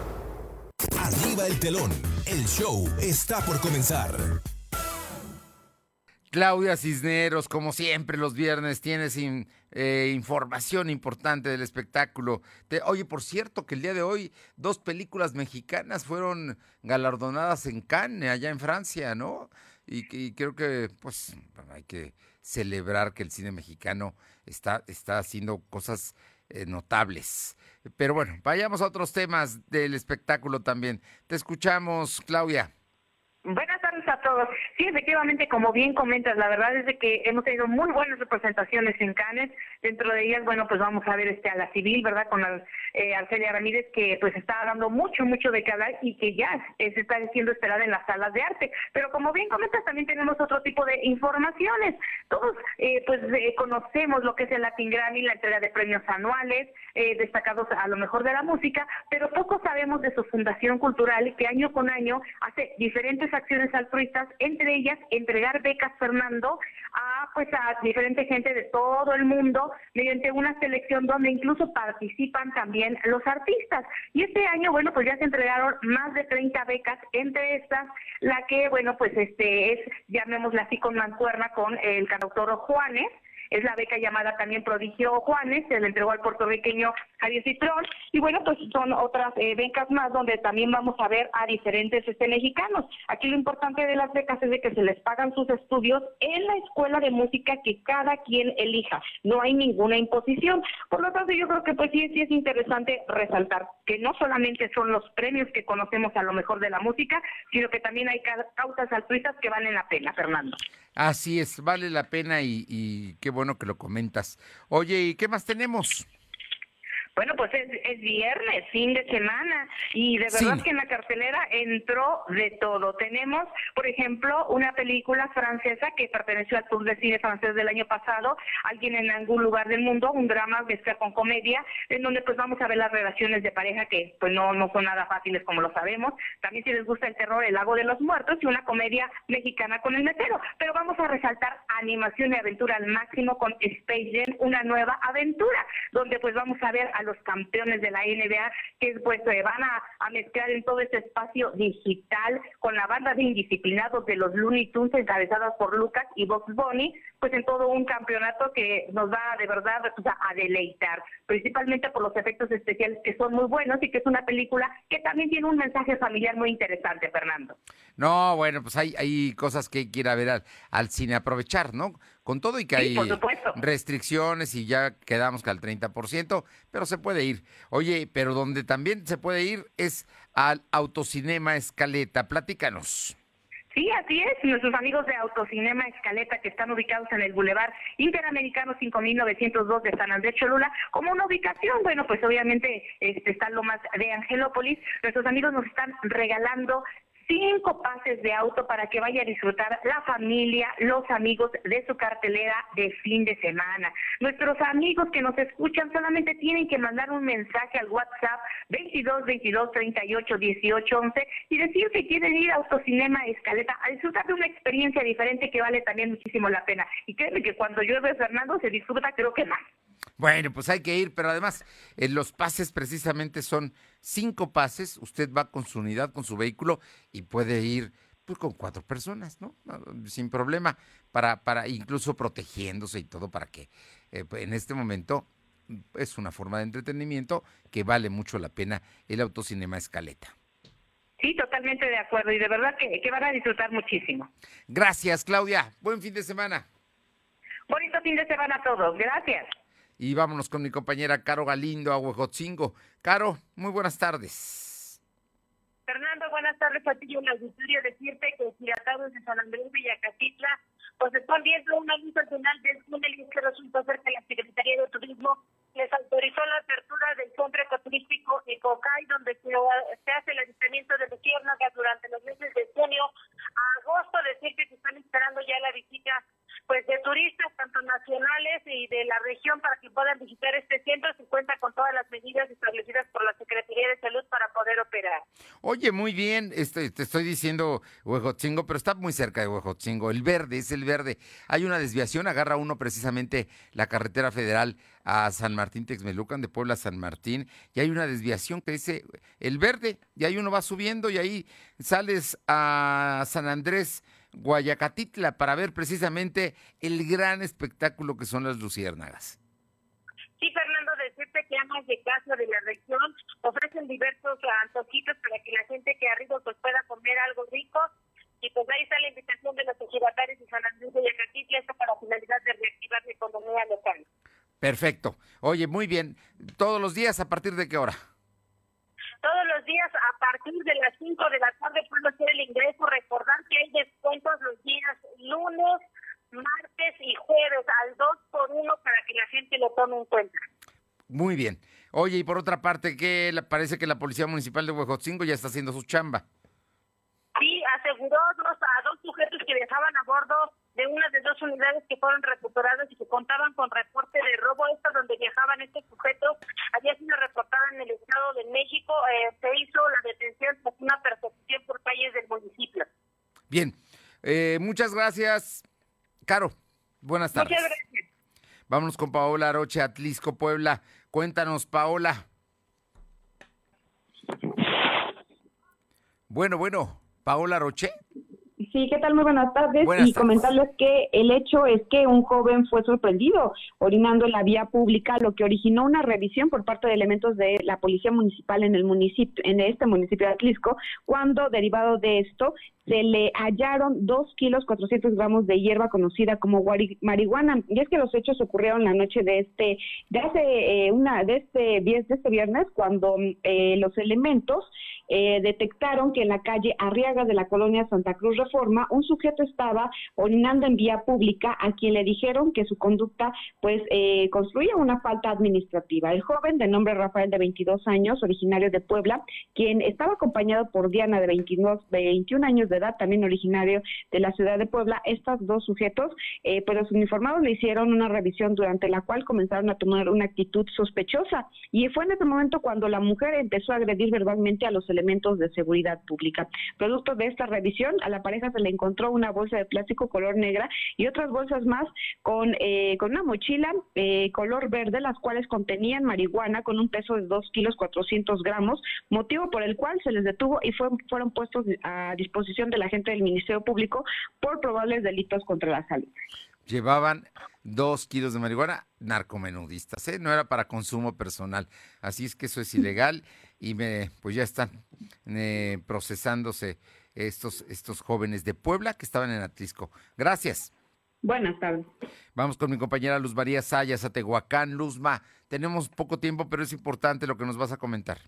Arriba el telón. El show está por comenzar. Claudia Cisneros, como siempre los viernes, tienes eh, información importante del espectáculo. oye, por cierto, que el día de hoy dos películas mexicanas fueron galardonadas en Cannes, allá en Francia, ¿no? Y, creo que, pues, hay que celebrar que el cine mexicano está, está haciendo cosas eh, notables. Pero bueno, vayamos a otros temas del espectáculo también. Te escuchamos, Claudia. Buenas tardes a todos. Sí, efectivamente, como bien comentas, la verdad es que hemos tenido muy buenas representaciones en Cannes. Dentro de ellas, bueno, pues vamos a ver este a la civil, ¿verdad? Con eh, Arcelia Ramírez, que pues está dando mucho, mucho de qué hablar y que ya se está siendo esperada en las salas de arte. Pero como bien comentas, también tenemos otro tipo de informaciones. Todos, eh, pues, eh, conocemos lo que es el Latin Grammy, la entrega de premios anuales, destacados a lo mejor de la música, pero poco sabemos de su fundación cultural que año con año hace diferentes acciones entre ellas entregar becas, Fernando, a pues a diferente gente de todo el mundo mediante una selección donde incluso participan también los artistas. Y este año, bueno, pues ya se entregaron más de 30 becas, entre estas la que, bueno, pues este es, llamémosla así con mancuerna con el cantautor Juanes, es la beca llamada también Prodigio Juanes, se le entregó al puertorriqueño Javier Citrón, y bueno, pues son otras eh, becas más donde también vamos a ver a diferentes este, mexicanos. Aquí lo importante de las becas es de que se les pagan sus estudios en la escuela de música que cada quien elija, no hay ninguna imposición. Por lo tanto, yo creo que pues sí, sí es interesante resaltar que no solamente son los premios que conocemos a lo mejor de la música, sino que también hay causas altruistas que valen la pena, Fernando. Así es, vale la pena y, y qué bueno que lo comentas. Oye, ¿y qué más tenemos? Bueno, pues es, viernes, fin de semana, y de verdad que en la cartelera entró de todo. Tenemos, por ejemplo, una película francesa que perteneció al Tour de Cine francés del año pasado, Alguien en algún lugar del mundo, un drama mezcla con comedia, en donde pues vamos a ver las relaciones de pareja que pues no, no son nada fáciles como lo sabemos. También si les gusta el terror, El Lago de los Muertos y una comedia mexicana con el mesero. Pero vamos a resaltar animación y aventura al máximo con Space Jam, una nueva aventura, donde pues vamos a ver a los campeones de la NBA, que pues se van a, mezclar en todo este espacio digital con la banda de indisciplinados de los Looney Tunes encabezadas por Lucas y Box Bunny, pues en todo un campeonato que nos va de verdad a deleitar, principalmente por los efectos especiales que son muy buenos y que es una película que también tiene un mensaje familiar muy interesante, Fernando. No, bueno, pues hay, hay cosas que hay ver al, al cine, aprovechar, ¿no? Con todo y que hay restricciones y ya quedamos que al 30%, pero se puede ir. Oye, pero donde también se puede ir es al Autocinema Escaleta. Platícanos. Sí, así es. Nuestros amigos de Autocinema Escaleta, que están ubicados en el Boulevard Interamericano 5902 de San Andrés Cholula, como una ubicación, bueno, pues obviamente este, está lo más de Angelópolis. Nuestros amigos nos están regalando cinco pases de auto para que vaya a disfrutar la familia, los amigos de su cartelera de fin de semana. Nuestros amigos que nos escuchan solamente tienen que mandar un mensaje al WhatsApp 22 22 38 18 11 y decir que quieren ir a Autocinema Escaleta a disfrutar de una experiencia diferente que vale también muchísimo la pena. Y créeme que cuando llueve Fernando se disfruta creo que más. Bueno, pues hay que ir, pero además eh, los pases precisamente son cinco pases. Usted va con su unidad, con su vehículo y puede ir pues, con cuatro personas, ¿no? Sin problema, para, para incluso protegiéndose y todo para que eh, en este momento es una forma de entretenimiento que vale mucho la pena el autocinema Escaleta. Sí, totalmente de acuerdo y de verdad que, que van a disfrutar muchísimo. Gracias, Claudia. Buen fin de semana. Bonito fin de semana a todos. Gracias. Y vámonos con mi compañera Caro Galindo, Aguajotzingo. Caro, muy buenas tardes. Fernando, buenas tardes a ti y un auditorio. Decirte que Giratados de San Andrés Villacatitla, pues están viendo una luz al final del túnel que resulta cerca de la Secretaría de Turismo les autorizó la apertura del centro ecoturístico Ecocay, donde se, hace el avistamiento de luciérnagas durante los meses de junio a agosto. Decir que están esperando ya la visita pues de turistas tanto nacionales y de la región para que puedan visitar este centro se cuenta con todas las medidas establecidas por la Secretaría de Salud para poder operar. Oye, muy bien, este, te estoy diciendo Huejotzingo, pero está muy cerca de Huejotzingo. El verde es el verde. Hay una desviación, agarra uno precisamente la carretera federal a San Martín Texmelucan, de Puebla a San Martín, y hay una desviación que dice el verde, y ahí uno va subiendo y ahí sales a San Andrés Guayacatitla para ver precisamente el gran espectáculo que son las luciérnagas. Sí, Fernando, decirte que amas de casa de la región ofrecen diversos antojitos para que la gente que arriba pues pueda comer algo rico. Y pues ahí está la invitación de los ejidatarios de San Andrés de Guayacatitla, esto para finalidad de reactivar la economía local. Perfecto. Oye, muy bien. ¿Todos los días a partir de qué hora? Todos los días a partir de las 5 de la tarde puedo hacer el ingreso. Recordar que hay descuentos los días lunes, martes y jueves al 2 por 1 para que la gente lo tome en cuenta. Muy bien. Oye, y por otra parte, ¿qué parece que la Policía Municipal de Huejotzingo ya está haciendo su chamba? Sí, aseguró a dos sujetos que dejaban a bordo de una de dos unidades que fueron recuperadas y que contaban con reporte de robo. Esta donde viajaban estos sujetos había sido reportada en el Estado de México. Eh, se hizo la detención tras una persecución por calles del municipio. Bien, eh, muchas gracias, Caro. Buenas tardes. Muchas gracias. Vámonos con Paola Aroche, Atlisco, Puebla. Cuéntanos, Paola. Bueno, bueno, Paola Roche. Sí, ¿qué tal? Muy buenas tardes. y comentarles que el hecho es que un joven fue sorprendido orinando en la vía pública, lo que originó una revisión por parte de elementos de la Policía Municipal en el municipio, en este municipio de Atlisco, cuando derivado de esto se le hallaron dos kilos 400 gramos de hierba conocida como marihuana. Y es que los hechos ocurrieron la noche de este, de hace eh, una, de este, de este viernes, cuando eh, los elementos eh, detectaron que en la calle Arriaga de la colonia Santa Cruz Reforma, un sujeto estaba orinando en vía pública a quien le dijeron que su conducta pues eh, construía una falta administrativa. El joven de nombre Rafael de 22 años, originario de Puebla, quien estaba acompañado por Diana de 22, 21 años de edad, también originario de la ciudad de Puebla, estos dos sujetos, eh, pues los uniformados le hicieron una revisión durante la cual comenzaron a tomar una actitud sospechosa y fue en ese momento cuando la mujer empezó a agredir verbalmente a los elementos de seguridad pública. Producto de esta revisión, a la pareja se le encontró una bolsa de plástico color negra y otras bolsas más con, eh, con una mochila eh, color verde, las cuales contenían marihuana con un peso de 2 kilos 400 gramos, motivo por el cual se les detuvo y fue, fueron puestos a disposición de la gente del Ministerio Público por probables delitos contra la salud llevaban dos kilos de marihuana narcomenudistas, ¿eh? no era para consumo personal. Así es que eso es ilegal y me, pues ya están eh, procesándose estos, estos jóvenes de Puebla que estaban en Atlisco. Gracias. Buenas tardes. Vamos con mi compañera Luz María Sayas a Tehuacán. Luzma, tenemos poco tiempo, pero es importante lo que nos vas a comentar.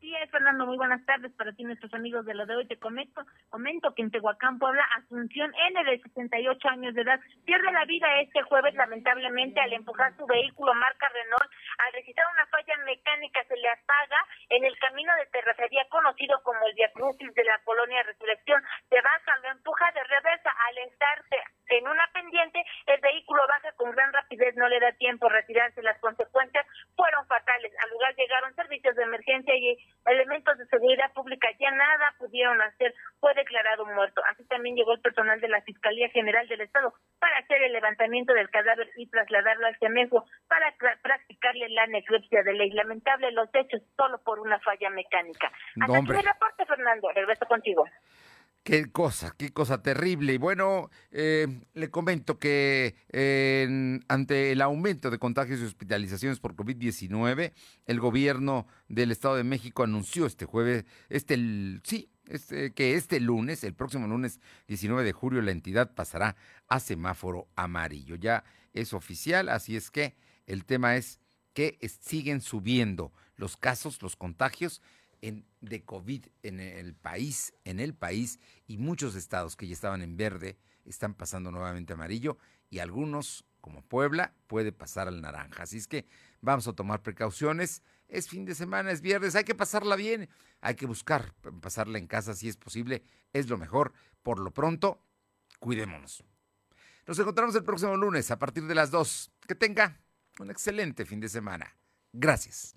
Así es, Fernando. Muy buenas tardes para ti, nuestros amigos de lo de hoy. Te comento, comento que en Tehuacán, Puebla, Asunción N, de 68 años de edad, pierde la vida este jueves, lamentablemente, al empujar su vehículo marca Renault. Al registrar una falla mecánica, se le apaga en el camino de terracería conocido como el Via Crucis de la colonia Resurrección. Se baja, lo empuja de reversa. Al estarse en una pendiente, el vehículo baja con gran rapidez, no le da tiempo retirarse. Las consecuencias fueron fatales. Al lugar llegaron servicios de emergencia y elementos de seguridad pública ya nada pudieron hacer, fue declarado muerto. Así también llegó el personal de la Fiscalía General del Estado para hacer el levantamiento del cadáver y trasladarlo al CEMEJO para practicarle la necropsia de ley. Lamentable los hechos solo por una falla mecánica. Hasta aquí el reporte, Fernando. Regreso contigo. Qué cosa, qué cosa terrible. Y bueno, eh, le comento que ante el aumento de contagios y hospitalizaciones por COVID-19, el gobierno del Estado de México anunció este jueves, este, sí, este, que este lunes, el próximo lunes 19 de julio, la entidad pasará a semáforo amarillo. Ya es oficial, así es que el tema es que siguen subiendo los casos, los contagios de COVID en el país, en el país, y muchos estados que ya estaban en verde están pasando nuevamente amarillo y algunos, como Puebla, puede pasar al naranja. Así es que vamos a tomar precauciones. Es fin de semana, es viernes, hay que pasarla bien, hay que buscar pasarla en casa si es posible, es lo mejor. Por lo pronto, cuidémonos. Nos encontramos el próximo lunes a partir de las 2. Que tenga un excelente fin de semana. Gracias.